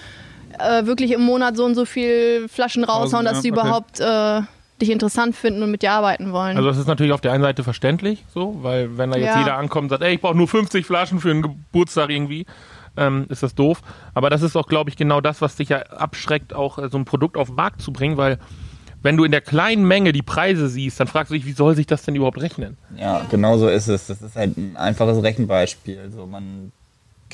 äh, wirklich im Monat so und so viel Flaschen raushauen, dass ja, die okay. überhaupt äh, dich interessant finden und mit dir arbeiten wollen. Also das ist natürlich auf der einen Seite verständlich, so, weil wenn da jetzt Ja. jeder ankommt und sagt, ey, ich brauche nur 50 Flaschen für einen Geburtstag irgendwie, ähm, ist das doof. Aber das ist auch, glaube ich, genau das, was dich ja abschreckt, auch äh, so ein Produkt auf den Markt zu bringen, weil wenn du in der kleinen Menge die Preise siehst, dann fragst du dich, wie soll sich das denn überhaupt rechnen? Ja, genau so ist es. Das ist halt ein einfaches Rechenbeispiel. Also man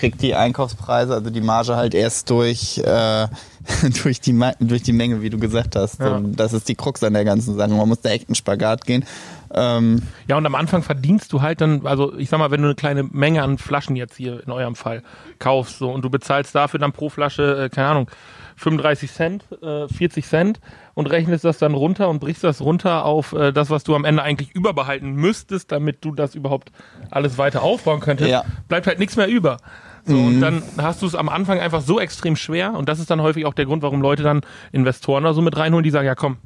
kriegt die Einkaufspreise, also die Marge halt erst durch, äh, durch, die, durch die Menge, wie du gesagt hast. Ja. Und das ist die Krux an der ganzen Sache. Man muss da echt einen Spagat gehen. Ähm, Ja, und am Anfang verdienst du halt dann, also ich sag mal, wenn du eine kleine Menge an Flaschen jetzt hier in eurem Fall kaufst so und du bezahlst dafür dann pro Flasche, äh, keine Ahnung, 35 Cent, äh, 40 Cent und rechnest das dann runter und brichst das runter auf äh, das, was du am Ende eigentlich überbehalten müsstest, damit du das überhaupt alles weiter aufbauen könntest, Ja. bleibt halt nichts mehr über. So, Und dann hast du es am Anfang einfach so extrem schwer und das ist dann häufig auch der Grund, warum Leute dann Investoren oder so mit reinholen, die sagen, ja komm,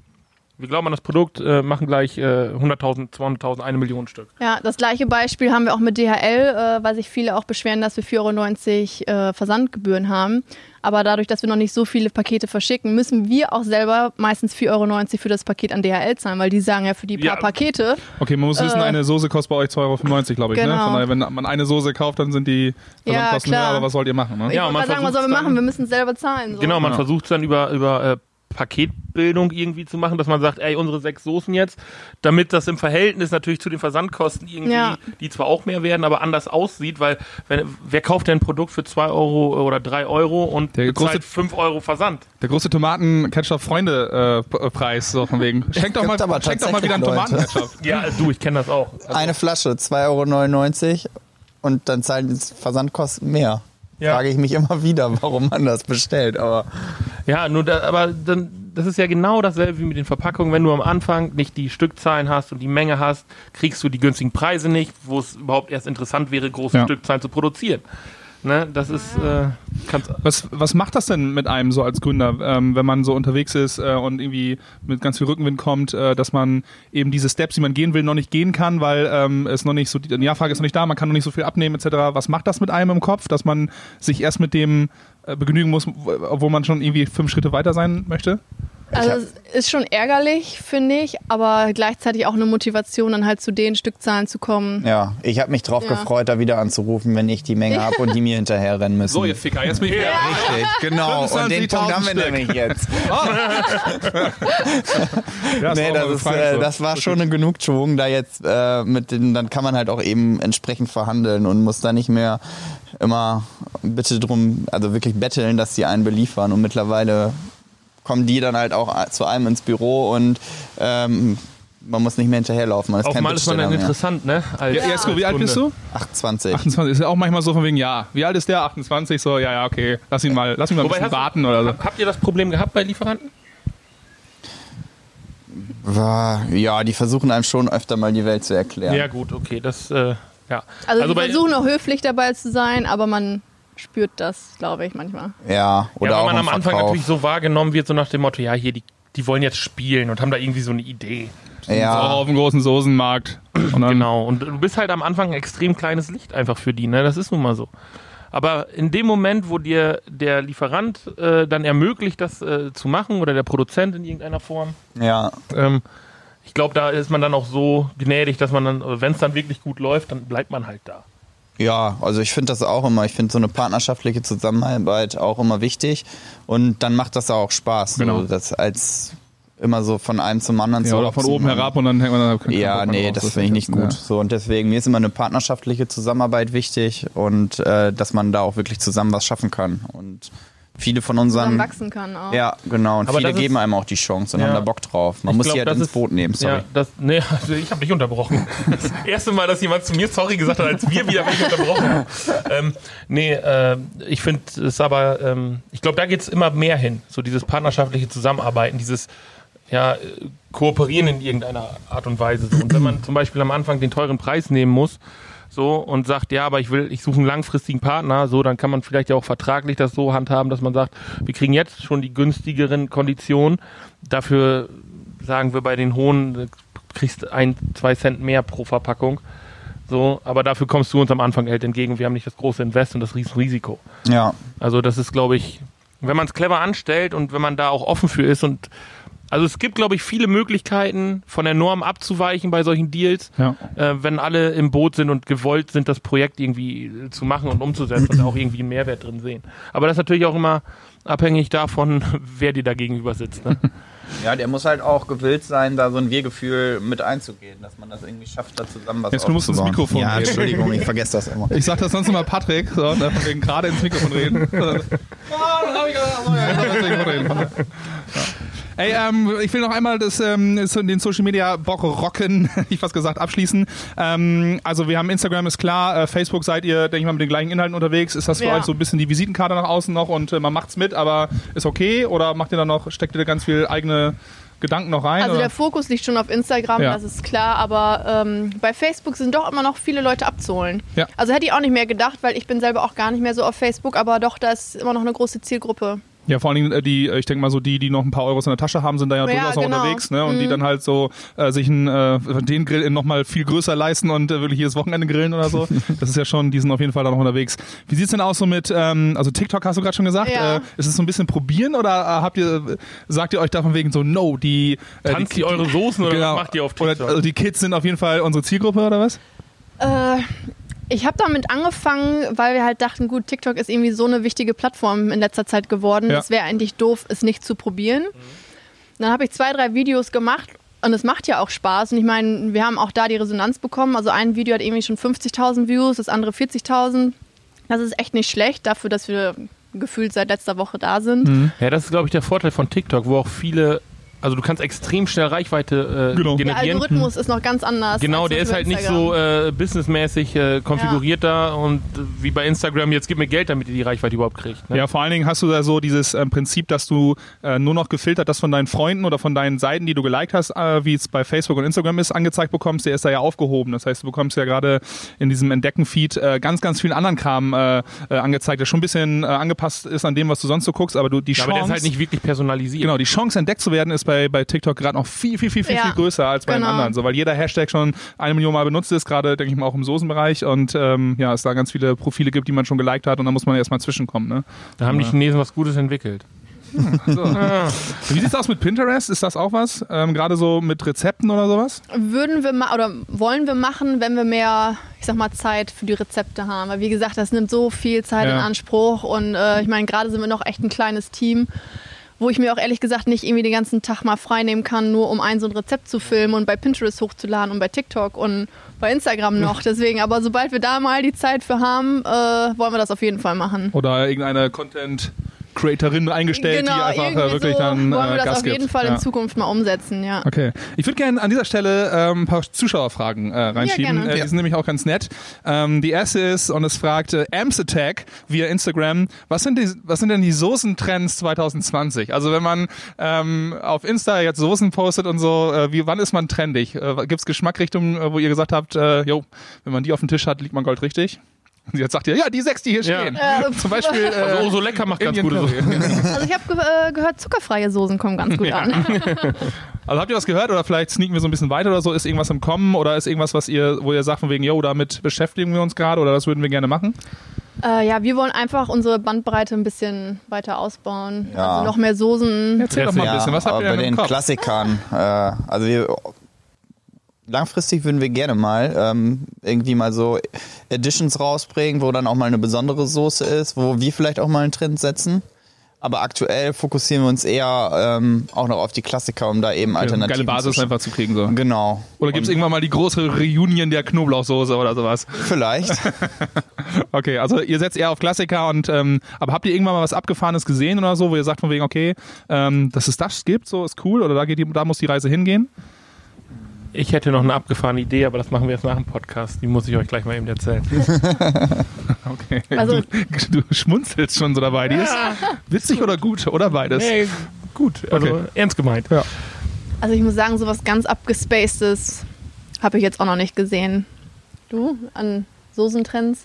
wir glauben an das Produkt, äh, machen gleich äh, 100.000, 200.000, eine Million Stück. Ja, das gleiche Beispiel haben wir auch mit DHL, äh, weil sich viele auch beschweren, dass wir 4,90 Euro äh, Versandgebühren haben. Aber dadurch, dass wir noch nicht so viele Pakete verschicken, müssen wir auch selber meistens 4,90 Euro für das Paket an DHL zahlen, weil die sagen ja für die paar Ja. Pakete. Okay, man muss wissen, Äh, eine Soße kostet bei euch 2,95 Euro, glaube ich. Ne? Genau. Von daher, wenn man eine Soße kauft, dann sind die Ja, Versandkosten klar. höher, aber was sollt ihr machen? Ne? Ich Ja, man sagen, was sollen wir machen? Wir müssen es selber zahlen. So. Genau, man Ja. versucht es dann über, über äh, Paketbildung irgendwie zu machen, dass man sagt, ey, unsere sechs Soßen jetzt, damit das im Verhältnis natürlich zu den Versandkosten irgendwie, Ja. die zwar auch mehr werden, aber anders aussieht, weil wenn, wer kauft denn ein Produkt für zwei Euro oder drei Euro und Der bezahlt große- fünf Euro Versand? Der große Tomaten-Ketchup-Freunde-Preis, so von wegen. Schenkt doch mal, schenkt doch mal wieder einen. Tomaten-Ketchup. Ja, du, ich kenne das auch. Also, eine Flasche, 2,99 Euro und dann zahlen die Versandkosten mehr. Ja. Frage ich mich immer wieder, warum man das bestellt. Aber Ja, nur da, aber dann, das ist ja genau dasselbe wie mit den Verpackungen. Wenn du am Anfang nicht die Stückzahlen hast und die Menge hast, kriegst du die günstigen Preise nicht, wo es überhaupt erst interessant wäre, große Ja. Stückzahlen zu produzieren. Ne, das ist, äh, Was, was macht das denn mit einem so als Gründer, ähm, wenn man so unterwegs ist äh, und irgendwie mit ganz viel Rückenwind kommt, äh, dass man eben diese Steps, die man gehen will, noch nicht gehen kann, weil ähm, es noch nicht so, die Nachfrage ist noch nicht da, man kann noch nicht so viel abnehmen etc. Was macht das mit einem im Kopf, dass man sich erst mit dem äh, begnügen muss, obwohl man schon irgendwie fünf Schritte weiter sein möchte? Also ist schon ärgerlich, finde ich, aber gleichzeitig auch eine Motivation, dann halt zu den Stückzahlen zu kommen. ja, ich habe mich drauf Ja. gefreut, da wieder anzurufen, wenn ich die Menge habe und die mir hinterher rennen müssen. Ficker, jetzt bin ich Richtig, genau. Und den 25.000 Punkt haben wir nämlich jetzt. Ja, nee, war das, ist, äh, so. das war schon eine Genugtuung, da jetzt äh, mit den, dann kann man halt auch eben entsprechend verhandeln und muss da nicht mehr immer bitte drum, also wirklich betteln, dass die einen beliefern und mittlerweile kommen die dann halt auch zu einem ins Büro und ähm, Man muss nicht mehr hinterherlaufen. Man ist kein Mal ist man dann interessant, ne? Als, Ja, Jesko, wie alt bist du? 28. 28. Ist ja auch manchmal so von wegen, ja, wie alt ist der? 28? So, ja, ja, okay. Lass ihn mal, lass ihn mal ein bisschen hast du- warten oder so. Hab- Habt ihr das Problem gehabt bei Lieferanten? War- Ja, die versuchen einem schon öfter mal die Welt zu erklären. Ja, gut, okay, das, äh, ja. Also, wir bei- versuchen auch höflich dabei zu sein, aber man spürt das, glaube ich, manchmal. Ja, oder ja, auch weil man am Anfang Verkauf. natürlich so wahrgenommen wird, so nach dem Motto, ja, hier, die, die wollen jetzt spielen und haben da irgendwie so eine Idee. Auch Ja, auf dem großen Soßenmarkt. Und dann, Genau. Und du bist halt am Anfang ein extrem kleines Licht einfach für die, ne? Das ist nun mal so. Aber in dem Moment, wo dir der Lieferant äh, dann ermöglicht, das äh, zu machen oder der Produzent in irgendeiner Form, ja. ähm, ich glaube, da ist man dann auch so gnädig, dass man dann, wenn es dann wirklich gut läuft, dann bleibt man halt da. Ja, also ich finde das auch immer, ich finde so eine partnerschaftliche Zusammenarbeit auch immer wichtig und dann macht das auch Spaß, Genau. so, das als immer so von einem zum anderen ja, zu oder von oben herab und dann hängt man dann. keinen Ja, nee, drauf. das finde ich nicht gut. Ja. So und deswegen mir ist immer eine partnerschaftliche Zusammenarbeit wichtig und äh, dass man da auch wirklich zusammen was schaffen kann und viele von Zusammen unseren wachsen kann auch. ja, genau. Und Aber viele geben einem auch die Chance und Ja. haben da Bock drauf. Man Ich muss glaub, sie halt das ins ist- Boot nehmen, sorry. Ja, das, nee, also ich habe dich unterbrochen. Das erste Mal, dass jemand zu mir sorry gesagt hat, als wir wieder mich unterbrochen haben. Ähm, nee, äh, ich finde es aber, ähm, ich glaube, da geht es immer mehr hin. So dieses partnerschaftliche Zusammenarbeiten, dieses ja, äh, Kooperieren in irgendeiner Art und Weise. So. Und wenn man zum Beispiel am Anfang den teuren Preis nehmen muss, so und sagt, ja, aber ich will, ich suche einen langfristigen Partner, so, dann kann man vielleicht ja auch vertraglich das so handhaben, dass man sagt, wir kriegen jetzt schon die günstigeren Konditionen. Dafür sagen wir bei den hohen, äh, kriegst ein, zwei Cent mehr pro Verpackung. So, aber dafür kommst du uns am Anfang halt entgegen. Wir haben nicht das große Invest und das Riesenrisiko. Ja, Also das ist, glaube ich, wenn man es clever anstellt und wenn man da auch offen für ist und also es gibt, glaube ich, viele Möglichkeiten, von der Norm abzuweichen bei solchen Deals, Ja. äh, wenn alle im Boot sind und gewollt sind, das Projekt irgendwie äh, zu machen und umzusetzen und auch irgendwie einen Mehrwert drin sehen. Aber das ist natürlich auch immer abhängig davon, wer dir da gegenüber sitzt. Ne? Ja, der muss halt auch gewillt sein, da so ein Wir-Gefühl mit einzugehen, dass man das irgendwie schafft, da zusammen was Jetzt, du musst ins. Mikrofon Ja, reden. Entschuldigung, ich vergesse das immer. Ich sag das sonst immer Patrick, so, und von wegen gerade ins Mikrofon reden. Ja, dann hab ich oh ja, Ey, ähm, ich will noch einmal das, ähm, den Social Media Bock rocken, ich fast gesagt, abschließen. Ähm, also wir haben Instagram ist klar, äh, Facebook seid ihr, denke ich mal, mit den gleichen Inhalten unterwegs. Ist das für Ja. euch so ein bisschen die Visitenkarte nach außen noch und äh, man macht's mit, aber ist okay? Oder macht ihr da noch, steckt ihr da ganz viel eigene Gedanken noch rein? Also oder? der Fokus liegt schon auf Instagram, Ja. das ist klar, aber ähm, bei Facebook sind doch immer noch viele Leute abzuholen. Ja. Also hätte ich auch nicht mehr gedacht, weil ich bin selber auch gar nicht mehr so auf Facebook, aber doch, da ist immer noch eine große Zielgruppe. Ja, vor allen Dingen äh, die, äh, ich denke mal so die, die noch ein paar Euros in der Tasche haben, sind da ja, Ja, durchaus noch genau. unterwegs, ne? Und die dann halt so äh, sich einen, äh, den Grill noch mal viel größer leisten und äh, wirklich jedes Wochenende grillen oder so. Das ist ja schon, die sind auf jeden Fall da noch unterwegs. Wie sieht's denn aus so mit, ähm, also TikTok hast du gerade schon gesagt, Ja. äh, ist es so ein bisschen probieren oder äh, habt ihr, sagt ihr euch davon wegen so, no, die äh, Tanzt ihr eure Soßen oder genau, was macht ihr auf Oder, TikTok? also die Kids sind auf jeden Fall unsere Zielgruppe oder was? Äh, ich habe damit angefangen, weil wir halt dachten, gut, TikTok ist irgendwie so eine wichtige Plattform in letzter Zeit geworden. Ja. Es wäre eigentlich doof, es nicht zu probieren. Dann habe ich zwei, drei Videos gemacht und es macht ja auch Spaß. Und ich meine, wir haben auch da die Resonanz bekommen. Also ein Video hat irgendwie schon 50.000 Views, das andere 40.000. Das ist echt nicht schlecht dafür, dass wir gefühlt seit letzter Woche da sind. Ja, das ist, glaube ich, der Vorteil von TikTok, wo auch viele, also du kannst extrem schnell Reichweite äh, Genau. Der generieren. Algorithmus ist noch ganz anders. Genau, der ist halt nicht so äh, businessmäßig äh, konfiguriert da und äh, wie bei Instagram, jetzt gib mir Geld, damit ihr die Reichweite überhaupt kriegt. Ne? Ja, vor allen Dingen hast du da so dieses ähm, Prinzip, dass du äh, nur noch gefiltert das von deinen Freunden oder von deinen Seiten, die du geliked hast, äh, wie es bei Facebook und Instagram ist, angezeigt bekommst, der ist da ja aufgehoben. Das heißt, du bekommst ja gerade in diesem Entdecken-Feed äh, ganz, ganz viel anderen Kram äh, äh, angezeigt, der schon ein bisschen äh, angepasst ist an dem, was du sonst so guckst, aber du die Ja, Chance... aber der ist halt nicht wirklich personalisiert. Genau, die Chance entdeckt zu werden ist bei, bei TikTok gerade noch viel, viel, viel, viel, Ja, viel größer als bei den genau. anderen. So, weil jeder Hashtag schon eine Million Mal benutzt ist, gerade denke ich mal auch im Soßenbereich und ähm, ja, es da ganz viele Profile gibt, die man schon geliked hat und da muss man erstmal zwischenkommen. Ne? Da haben die Chinesen was Gutes entwickelt. Wie sieht's aus mit Pinterest? Ist das auch was? Ähm, Gerade so mit Rezepten oder sowas? Würden wir ma oder wollen wir machen, wenn wir mehr, ich sag mal, Zeit für die Rezepte haben. Weil wie gesagt, das nimmt so viel Zeit Ja. in Anspruch und äh, ich meine, gerade sind wir noch echt ein kleines Team, wo ich mir auch ehrlich gesagt nicht irgendwie den ganzen Tag mal frei nehmen kann, nur um ein so ein Rezept zu filmen und bei Pinterest hochzuladen und bei TikTok und bei Instagram noch. Deswegen, aber sobald wir da mal die Zeit für haben, äh, wollen wir das auf jeden Fall machen. Oder irgendeine Content Creatorin eingestellt, die einfach äh, Genau, wirklich so dann wollen wir äh, das Gas auf gibt. jeden Fall ja. in Zukunft mal umsetzen, ja. Okay. Ich würde gerne an dieser Stelle ähm, ein paar Zuschauerfragen äh, reinschieben. gerne. äh, die Ja. sind nämlich auch ganz nett. Ähm, die erste ist, und es fragt äh, Amps Attack via Instagram, was sind, die, was sind denn die Soßentrends 2020? Also wenn man ähm, auf Insta jetzt Soßen postet und so, äh, wie, wann ist man trendig? Äh, Gibt es Geschmackrichtungen, äh, wo ihr gesagt habt, äh, jo, wenn man die auf dem Tisch hat, liegt man gold richtig? Und jetzt sagt ihr, ja, die sechs, die hier Ja. stehen. Äh, Zum Beispiel äh, Also, oh, so lecker macht ganz gute Curry. Soße. Also ich habe ge äh, gehört, zuckerfreie Soßen kommen ganz gut an. Also habt ihr was gehört oder vielleicht sneaken wir so ein bisschen weiter oder so? Ist irgendwas im Kommen oder ist irgendwas, was ihr, wo ihr sagt von wegen, yo, damit beschäftigen wir uns gerade oder das würden wir gerne machen? Äh, ja, wir wollen einfach unsere Bandbreite ein bisschen weiter ausbauen. Ja. Also noch mehr Soßen. Erzähl doch mal ein bisschen, was habt ihr bei denn im den Kopf? Klassikern, äh, also wir langfristig würden wir gerne mal ähm, irgendwie mal so Editions rausbringen, wo dann auch mal eine besondere Soße ist, wo wir vielleicht auch mal einen Trend setzen. Aber aktuell fokussieren wir uns eher ähm, auch noch auf die Klassiker, um da eben Alternativen Geile Basis zu einfach zu kriegen. So. Genau. Oder gibt es irgendwann mal die große Reunion der Knoblauchsoße oder sowas? Vielleicht. Okay, also ihr setzt eher auf Klassiker und ähm, aber habt ihr irgendwann mal was Abgefahrenes gesehen oder so, wo ihr sagt von wegen, okay, ähm, dass es das gibt, so ist cool oder da geht die, da muss die Reise hingehen? Ich hätte noch eine abgefahrene Idee, aber das machen wir jetzt nach dem Podcast. Die muss ich euch gleich mal eben erzählen. Okay. Also- du, du schmunzelst schon so dabei. Die ist witzig oder gut oder beides? Nee, gut, also Okay. ernst gemeint. Also ich muss sagen, sowas ganz abgespacedes habe ich jetzt auch noch nicht gesehen. Du? An Soßentrends?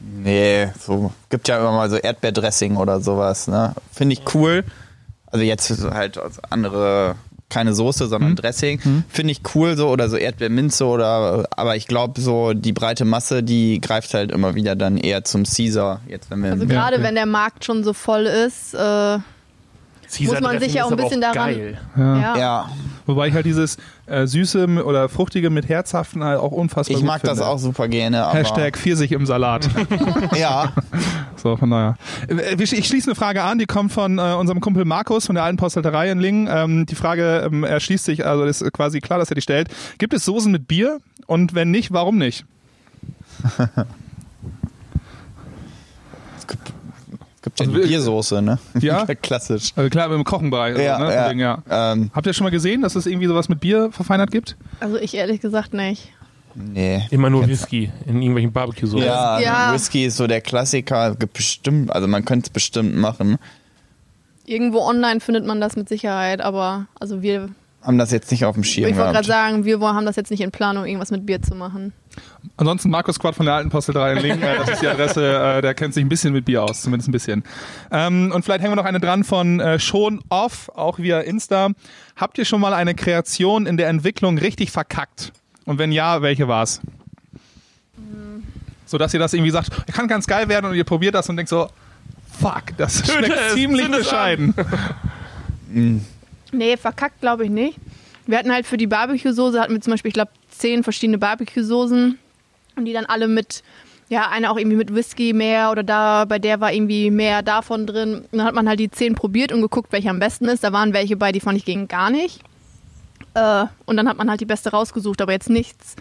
Nee, so gibt ja immer mal so Erdbeerdressing oder sowas, ne? Finde ich cool. Also jetzt halt andere keine Soße, sondern Dressing. Finde ich cool so oder so Erdbeerminze oder aber ich glaube so die breite Masse, die greift halt immer wieder dann eher zum Caesar. Jetzt wenn wir Also Ja, gerade okay. wenn der Markt schon so voll ist, äh, Muss man sich ja auch ein bisschen daran- Geil. ja. ja, Wobei ich halt dieses äh, Süße oder Fruchtige mit Herzhaften halt auch unfassbar ich gut mag das finde. auch super gerne. Aber, Hashtag Pfirsich im Salat. Ja, So, von daher. Äh, Ich schließe eine Frage an, die kommt von äh, unserem Kumpel Markus von der alten Postalterei in Lingen. Ähm, die Frage ähm, erschließt sich, also ist quasi klar, dass er die stellt. Gibt es Soßen mit Bier? Und wenn nicht, warum nicht? es gibt, es gibt ja Also Biersoße, ne? Ja? Klassisch. Also klar, im Kochenbereich. Ja, also, ne? ja. Wegen, ja. Ähm, Habt ihr schon mal gesehen, dass es irgendwie sowas mit Bier verfeinert gibt? Also ich ehrlich gesagt nicht. nee. Immer nur Whisky in irgendwelchen Barbecue-Soßen. Ja, Ja. Whisky ist so der Klassiker. Gibt bestimmt, also man könnte es bestimmt machen. Irgendwo online findet man das mit Sicherheit, aber also wir, Haben das jetzt nicht auf dem Schirm ich wollte gerade sagen, wir haben das jetzt nicht in Planung, irgendwas mit Bier zu machen. Ansonsten Markus Quad von der alten Postalterei in Lingen, äh, das ist die Adresse, äh, der kennt sich ein bisschen mit Bier aus, zumindest ein bisschen. Ähm, und vielleicht hängen wir noch eine dran von äh, schon off, auch via Insta. Habt ihr schon mal eine Kreation in der Entwicklung richtig verkackt? Und wenn ja, welche war's? So dass ihr das irgendwie sagt, kann ganz geil werden und ihr probiert das und denkt so, fuck, das schmeckt es, ziemlich bescheiden. Nee, verkackt glaube ich nicht. Wir hatten halt für die Barbecue-Soße, hatten wir zum Beispiel, ich glaube, zehn verschiedene Barbecue-Soßen und die dann alle mit, ja, eine auch irgendwie mit Whisky mehr oder da, bei der war irgendwie mehr davon drin. Und dann hat man halt die zehn probiert und geguckt, welche am besten ist. Da waren welche bei, die fand ich gegen gar nicht. Äh, und dann hat man halt die beste rausgesucht, aber jetzt nichts.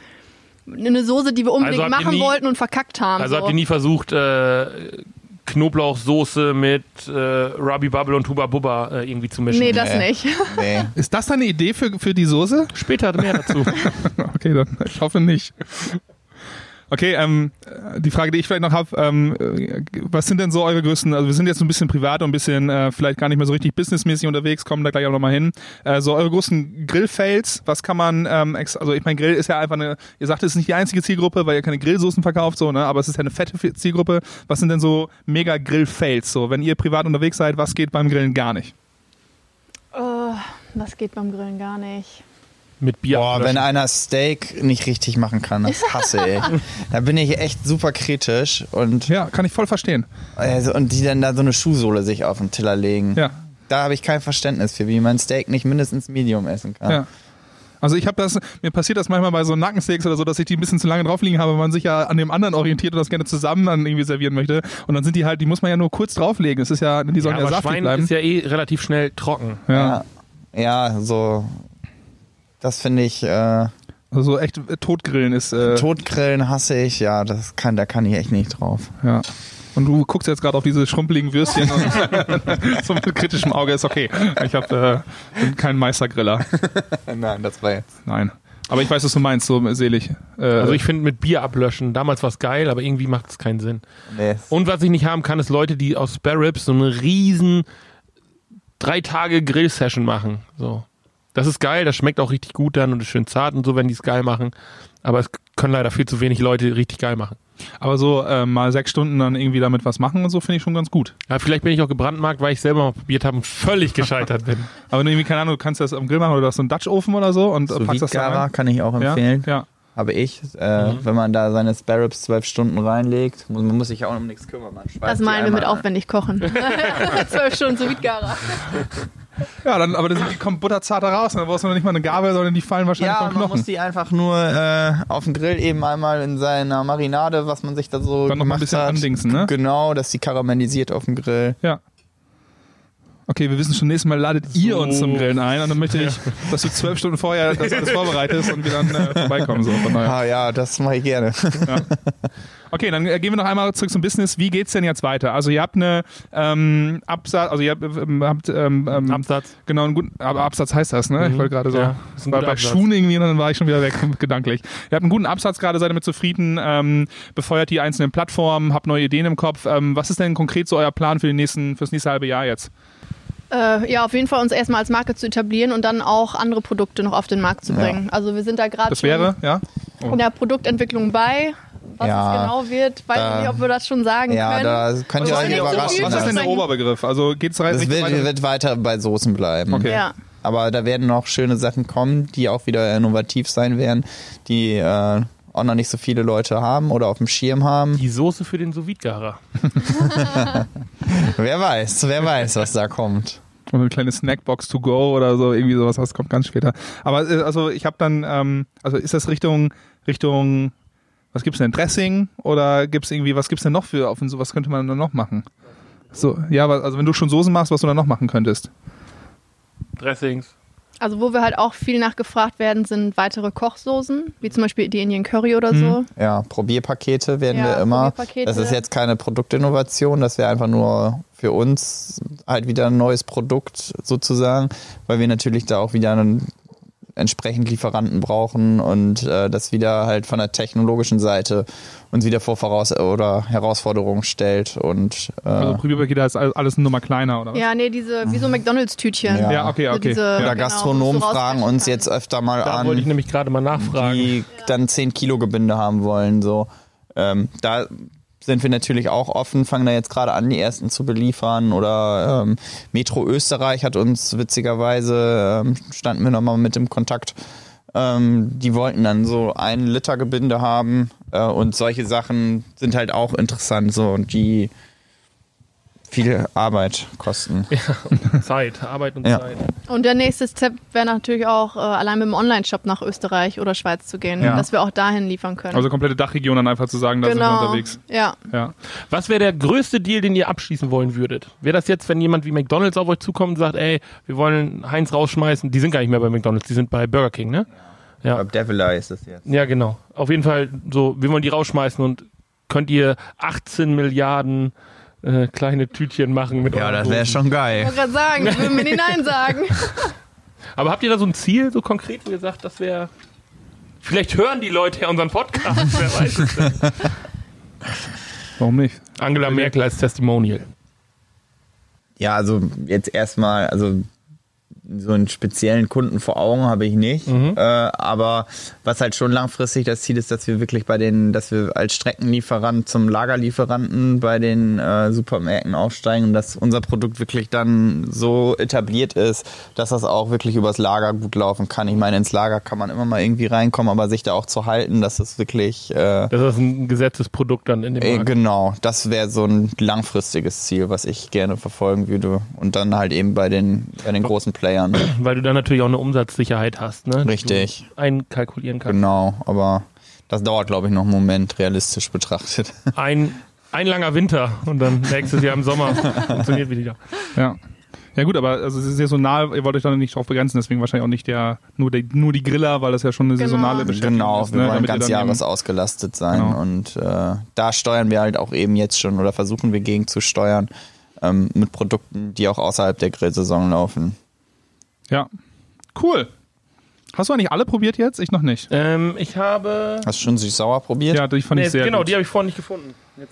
Eine Soße, die wir unbedingt Also habt ihr machen nie- wollten und verkackt haben. Also so. habt ihr nie versucht, äh, Knoblauchsoße mit äh, Ruby Bubble und Huba Bubba äh, irgendwie zu mischen? Nee, das Nee. nicht. Nee. Ist das deine Idee für, für die Soße? Später mehr dazu. Okay, dann ich hoffe nicht. Okay, ähm, äh, die Frage, die ich vielleicht noch habe, ähm, äh, was sind denn so eure größten, also wir sind jetzt ein bisschen privat und ein bisschen äh, vielleicht gar nicht mehr so richtig businessmäßig unterwegs, kommen da gleich auch nochmal hin. Äh, so eure größten Grill-Fails, was kann man, ähm, also ich meine, Grill ist ja einfach eine, ihr sagt, es ist nicht die einzige Zielgruppe, weil ihr keine Grillsoßen verkauft, so, ne, aber es ist ja eine fette Zielgruppe. Was sind denn so mega Grill-Fails, so, wenn ihr privat unterwegs seid, was geht beim Grillen gar nicht? Oh, das geht beim Grillen gar nicht. Mit Bier. Boah, ablöschen. wenn einer Steak nicht richtig machen kann, das hasse ich. da bin ich echt super kritisch und, Ja, kann ich voll verstehen. also, und die dann da so eine Schuhsohle sich auf den Teller legen. Ja. Da habe ich kein Verständnis für, wie man Steak nicht mindestens Medium essen kann. Ja. Also ich habe das, mir passiert das manchmal bei so Nackensteaks oder so, dass ich die ein bisschen zu lange drauf liegen habe, weil man sich ja an dem anderen orientiert und das gerne zusammen dann irgendwie servieren möchte. Und dann sind die halt, die muss man ja nur kurz drauflegen. Es ist ja, die ja, sollen ja, aber saftig Schwein bleiben. ist ja eh relativ schnell trocken. ja. Ja, ja so. Das finde ich. Äh, Also so echt äh, totgrillen ist, äh, Totgrillen hasse ich, ja, das kann, da kann ich echt nicht drauf. ja. Und du guckst jetzt gerade auf diese schrumpeligen Würstchen und so mit kritischem Auge ist okay. Ich hab, äh, bin kein Meistergriller. Nein, das war jetzt. Nein. Aber ich weiß, was du meinst, so selig. Äh, Also ich finde mit Bier ablöschen, damals war es geil, aber irgendwie macht es keinen Sinn. Nee. Und was ich nicht haben kann, ist Leute, die aus Spare Ribs so eine riesen drei Tage Grill-Session machen. So. Das ist geil, das schmeckt auch richtig gut dann und ist schön zart und so, wenn die es geil machen. Aber es können leider viel zu wenig Leute richtig geil machen. aber so äh, mal sechs Stunden dann irgendwie damit was machen und so finde ich schon ganz gut. Ja, vielleicht bin ich auch gebrandmarkt, weil ich selber mal probiert habe und völlig gescheitert bin. Aber irgendwie, keine Ahnung, du kannst das am Grill machen oder du hast so einen Dutch-Ofen oder so und äh, So packst das da Gara rein. kann ich auch Ja, empfehlen. ja. Habe ich. Äh, Wenn man da seine Spare Ribs zwölf Stunden reinlegt, muss, man muss sich ja auch um nichts kümmern. Man schweißt Das meinen wir mit aufwendig kochen. Zwölf Stunden so Gara. Ja, dann, aber das, die kommen butterzart da raus. Dann brauchst du noch nicht mal eine Gabel, sondern die fallen wahrscheinlich Ja, vom und man Knochen. muss die einfach nur äh, auf dem Grill eben einmal in seiner Marinade, was man sich da so Dann noch mal ein gemacht bisschen hat. andingsen, ne? Genau, dass die karamellisiert auf dem Grill. Ja. Okay, wir wissen schon, nächstes Mal ladet ihr So. uns zum Grillen ein und dann möchte ich, dass du zwölf Stunden vorher das alles vorbereitest und wir dann äh, vorbeikommen. So. Von daher. Ah ja, das mache ich gerne. Okay, dann äh, gehen wir noch einmal zurück zum Business. Wie geht's denn jetzt weiter? Also ihr habt eine ähm, Absatz, also ihr habt, ähm, habt ähm, ähm, Absatz. genau einen guten, aber Absatz heißt das, ne? Ich Mhm. wollte gerade so. Ja, bei, bei. Schuhen irgendwie und dann war ich schon wieder weg gedanklich. Ihr habt einen guten Absatz gerade, seid damit zufrieden, ähm, befeuert die einzelnen Plattformen, habt neue Ideen im Kopf. Ähm, was ist denn konkret so euer Plan für den nächsten, fürs nächste halbe Jahr jetzt? Äh, ja, auf jeden Fall uns erstmal als Marke zu etablieren und dann auch andere Produkte noch auf den Markt zu bringen. Also wir sind da gerade Das wäre, ja? in der Produktentwicklung bei. Was Ja, es genau wird, weiß da- ich nicht, ob wir das schon sagen Ja, können. da könnt ihr Wir euch überraschen. Was ist denn der. Oberbegriff? Also geht's rein Das wird, weiter- wird weiter bei Soßen bleiben. Okay. Ja. Aber da werden noch schöne Sachen kommen, die auch wieder innovativ sein werden, die äh, auch noch nicht so viele Leute haben oder auf dem Schirm haben. Die Soße für den sous Wer weiß, wer weiß, was da kommt. Oder eine kleine Snackbox to go oder so, irgendwie sowas, das kommt ganz später. Aber äh, also ich habe dann, ähm, also ist das Richtung, Richtung, was gibt's denn, Dressing oder gibt's irgendwie, was gibt's denn noch für, auf so, was könnte man dann noch machen? So, ja, aber- also wenn du schon Soßen machst, was du dann noch machen könntest. Dressings. Also wo wir halt auch viel nachgefragt werden, sind weitere Kochsoßen, wie zum Beispiel die Indian Curry oder so. Ja, Probierpakete werden Ja, wir immer. Probierpakete. Das ist jetzt keine Produktinnovation, das wäre einfach nur für uns halt wieder ein neues Produkt sozusagen, weil wir natürlich da auch wieder einen entsprechend Lieferanten brauchen und äh, das wieder halt von der technologischen Seite uns wieder vor Voraus oder Herausforderungen stellt und äh, Also Probierpakete ist all- alles eine Nummer kleiner oder was? Ja, nee, diese, wie so McDonalds-Tütchen. Ja. Ja, okay, So okay. diese- ja. oder genau, Gastronomen du fragen uns jetzt öfter mal Da an. wollte ich nämlich gerade mal nachfragen. die dann 10 Kilo Gebinde haben wollen. So. Ähm, da sind wir natürlich auch offen, fangen da jetzt gerade an, die ersten zu beliefern. Oder ähm, Metro Österreich hat uns witzigerweise, ähm, standen wir nochmal mit im Kontakt, ähm, die wollten dann so ein Liter Gebinde haben äh, und solche Sachen sind halt auch interessant so und die viel Arbeit kosten. Zeit, Arbeit und Ja. Zeit. Und der nächste Step wäre natürlich auch, äh, allein mit dem Online-Shop nach Österreich oder Schweiz zu gehen, Ja. dass wir auch dahin liefern können. Also komplette Dachregion dann einfach zu sagen, da sind wir genau. unterwegs. Ja. Ja. Was wäre der größte Deal, den ihr abschließen wollen würdet? Wäre das jetzt, wenn jemand wie McDonalds auf euch zukommt und sagt, ey, wir wollen Heinz rausschmeißen? Die sind gar nicht mehr bei McDonalds, die sind bei Burger King, ne? Ich glaube, Devil Eye ist das jetzt. Ja, genau. Auf jeden Fall so, wir wollen die rausschmeißen und könnt ihr 18 Milliarden äh, kleine Tütchen machen mit Ja, das wäre schon Ich geil. wollte gerade sagen, ich will mir nicht Nein sagen. Aber habt ihr da so ein Ziel, so konkret, wo ihr sagt, das wäre. Vielleicht hören die Leute ja unseren Podcast, wer weiß es denn. Warum nicht? Angela Merkel als Testimonial. Ja, also jetzt erstmal, also so einen speziellen Kunden vor Augen habe ich nicht. Mhm. Äh, aber was halt schon langfristig das Ziel ist, dass wir wirklich bei den, dass wir als Streckenlieferant zum Lagerlieferanten bei den äh, Supermärkten aufsteigen und dass unser Produkt wirklich dann so etabliert ist, dass das auch wirklich übers Lager gut laufen kann. Ich meine, ins Lager kann man immer mal irgendwie reinkommen, aber sich da auch zu halten, dass es wirklich äh, Das ist ein gesetztes Produkt dann in dem äh, Markt. Genau, das wäre so ein langfristiges Ziel, was ich gerne verfolgen würde. Und dann halt eben bei den, bei den großen Playern. Weil du dann natürlich auch eine Umsatzsicherheit hast, ne? Richtig. du Einkalkulieren kannst. Genau, aber das dauert, glaube ich, noch einen Moment, realistisch betrachtet. Ein, ein langer Winter und dann nächstes Jahr im Sommer funktioniert wieder. Ja. Ja gut, aber also es ist saisonal, ihr wollt euch da nicht drauf begrenzen, deswegen wahrscheinlich auch nicht der nur, der, nur die Griller, weil das ja schon eine Genau. saisonale Beschäftigung Genau, ist. wir ne, wollen ganz dann Jahres ausgelastet sein Genau. und äh, da steuern wir halt auch eben jetzt schon oder versuchen wir gegen zu steuern ähm, mit Produkten, die auch außerhalb der Grillsaison laufen. Ja. Cool. Hast du eigentlich alle probiert jetzt? Ich noch nicht. Ähm, ich habe. Hast du schon süß-sauer probiert? Ja, die fand Nee, ich sehr genau, gut. die habe ich vorhin nicht gefunden. Jetzt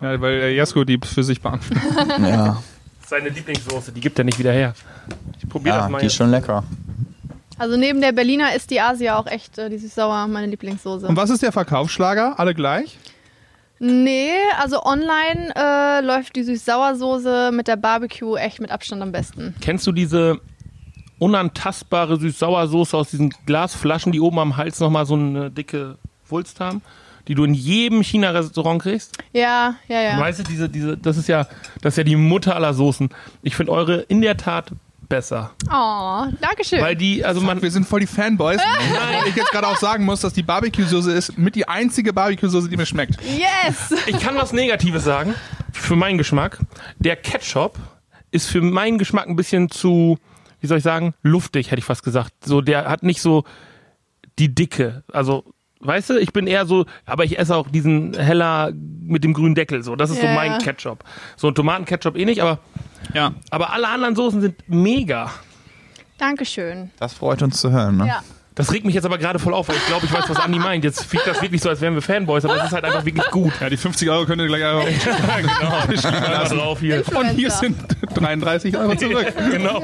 ja, weil äh, Jesko die für sich beantwortet. Ja, seine Lieblingssoße, die gibt er nicht wieder her. Ich probiere ja das mal die ist jetzt. schon lecker. Also neben der Berliner ist die Asia auch echt, äh, die süß-sauer, meine Lieblingssoße. Und was ist der Verkaufsschlager? Alle gleich? Nee, also online äh, läuft die Süß-Sauersoße mit der Barbecue echt mit Abstand am besten. Kennst du diese unantastbare Süß-Sauersoße aus diesen Glasflaschen, die oben am Hals nochmal so eine dicke Wulst haben? Die du in jedem China-Restaurant kriegst? Ja, ja, ja. Weißt du, diese, diese, das ist ja, das ist ja die Mutter aller Soßen. Ich finde eure in der Tat besser. Oh, Dankeschön. Weil die, also man, Wir sind voll die Fanboys. Weil ich jetzt gerade auch sagen muss, dass die Barbecue-Soße ist mit die einzige Barbecue-Soße, die mir schmeckt. yes! ich kann was Negatives sagen, für meinen Geschmack. Der Ketchup ist für meinen Geschmack ein bisschen zu, wie soll ich sagen, luftig, hätte ich fast gesagt. So, der hat nicht so die Dicke. Also, weißt du, ich bin eher so, aber ich esse auch diesen heller mit dem grünen Deckel. So, das ist so Ja. mein Ketchup. So ein Tomatenketchup eh nicht, aber, Ja. aber alle anderen Soßen sind mega. Dankeschön. Das freut uns zu hören. Ne? Ja. Das regt mich jetzt aber gerade voll auf, weil ich glaube, ich weiß, was Andi meint. Jetzt fliegt das wirklich so, als wären wir Fanboys, aber es ist halt einfach wirklich gut. Ja, die 50 Euro könnt ihr gleich einfach. Einfach drauf hier. Und hier sind 33 Euro zurück. Genau.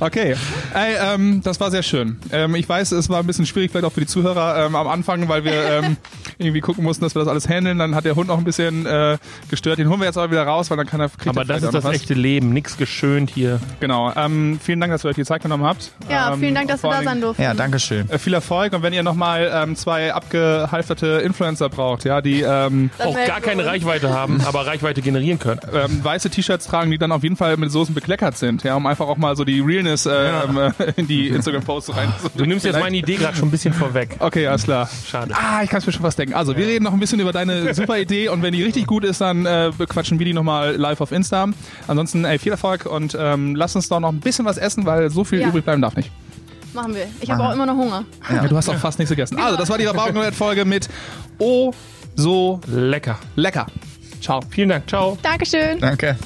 Okay. Ey, ähm, das war sehr schön. Ähm, ich weiß, es war ein bisschen schwierig, vielleicht auch für die Zuhörer ähm, am Anfang, weil wir ähm, irgendwie gucken mussten, dass wir das alles handeln. Dann hat der Hund noch ein bisschen äh, gestört. Den holen wir jetzt aber wieder raus, weil dann kann er. kriegt Aber er das ist das was. echte Leben. Nix geschönt hier. Genau. Ähm, vielen Dank, dass ihr euch die Zeit genommen habt. Ja, ähm, vielen Dank, dass wir da sein durften. Ja, danke schön. Äh, viel Erfolg und wenn ihr nochmal ähm, zwei abgehalfterte Influencer braucht, ja, die ähm, Auch gar keine uns. Reichweite haben, aber Reichweite generieren können. ähm, weiße T-Shirts tragen, die dann auf jeden Fall mit Soßen bekleckert sind, ja, um einfach auch mal so die Realness äh, ähm, äh, in die Instagram-Posts rein. Du nimmst jetzt meine Idee gerade schon ein bisschen vorweg. Okay, alles klar. Schade. Ah, ich kann es mir schon fast denken. Also, wir reden noch ein bisschen über deine super Idee und wenn die richtig gut ist, dann äh, bequatschen wir die nochmal live auf Insta. Ansonsten, ey, viel Erfolg und ähm, lass uns doch noch ein bisschen was essen, weil so viel Ja. übrig bleiben darf nicht. Machen wir. Ich habe auch immer noch Hunger. Ja. Du hast auch fast nichts gegessen. Also, das war die Rabauken-Folge mit Oh, so Lecker. lecker. Ciao. Vielen Dank. Ciao. Dankeschön. Danke.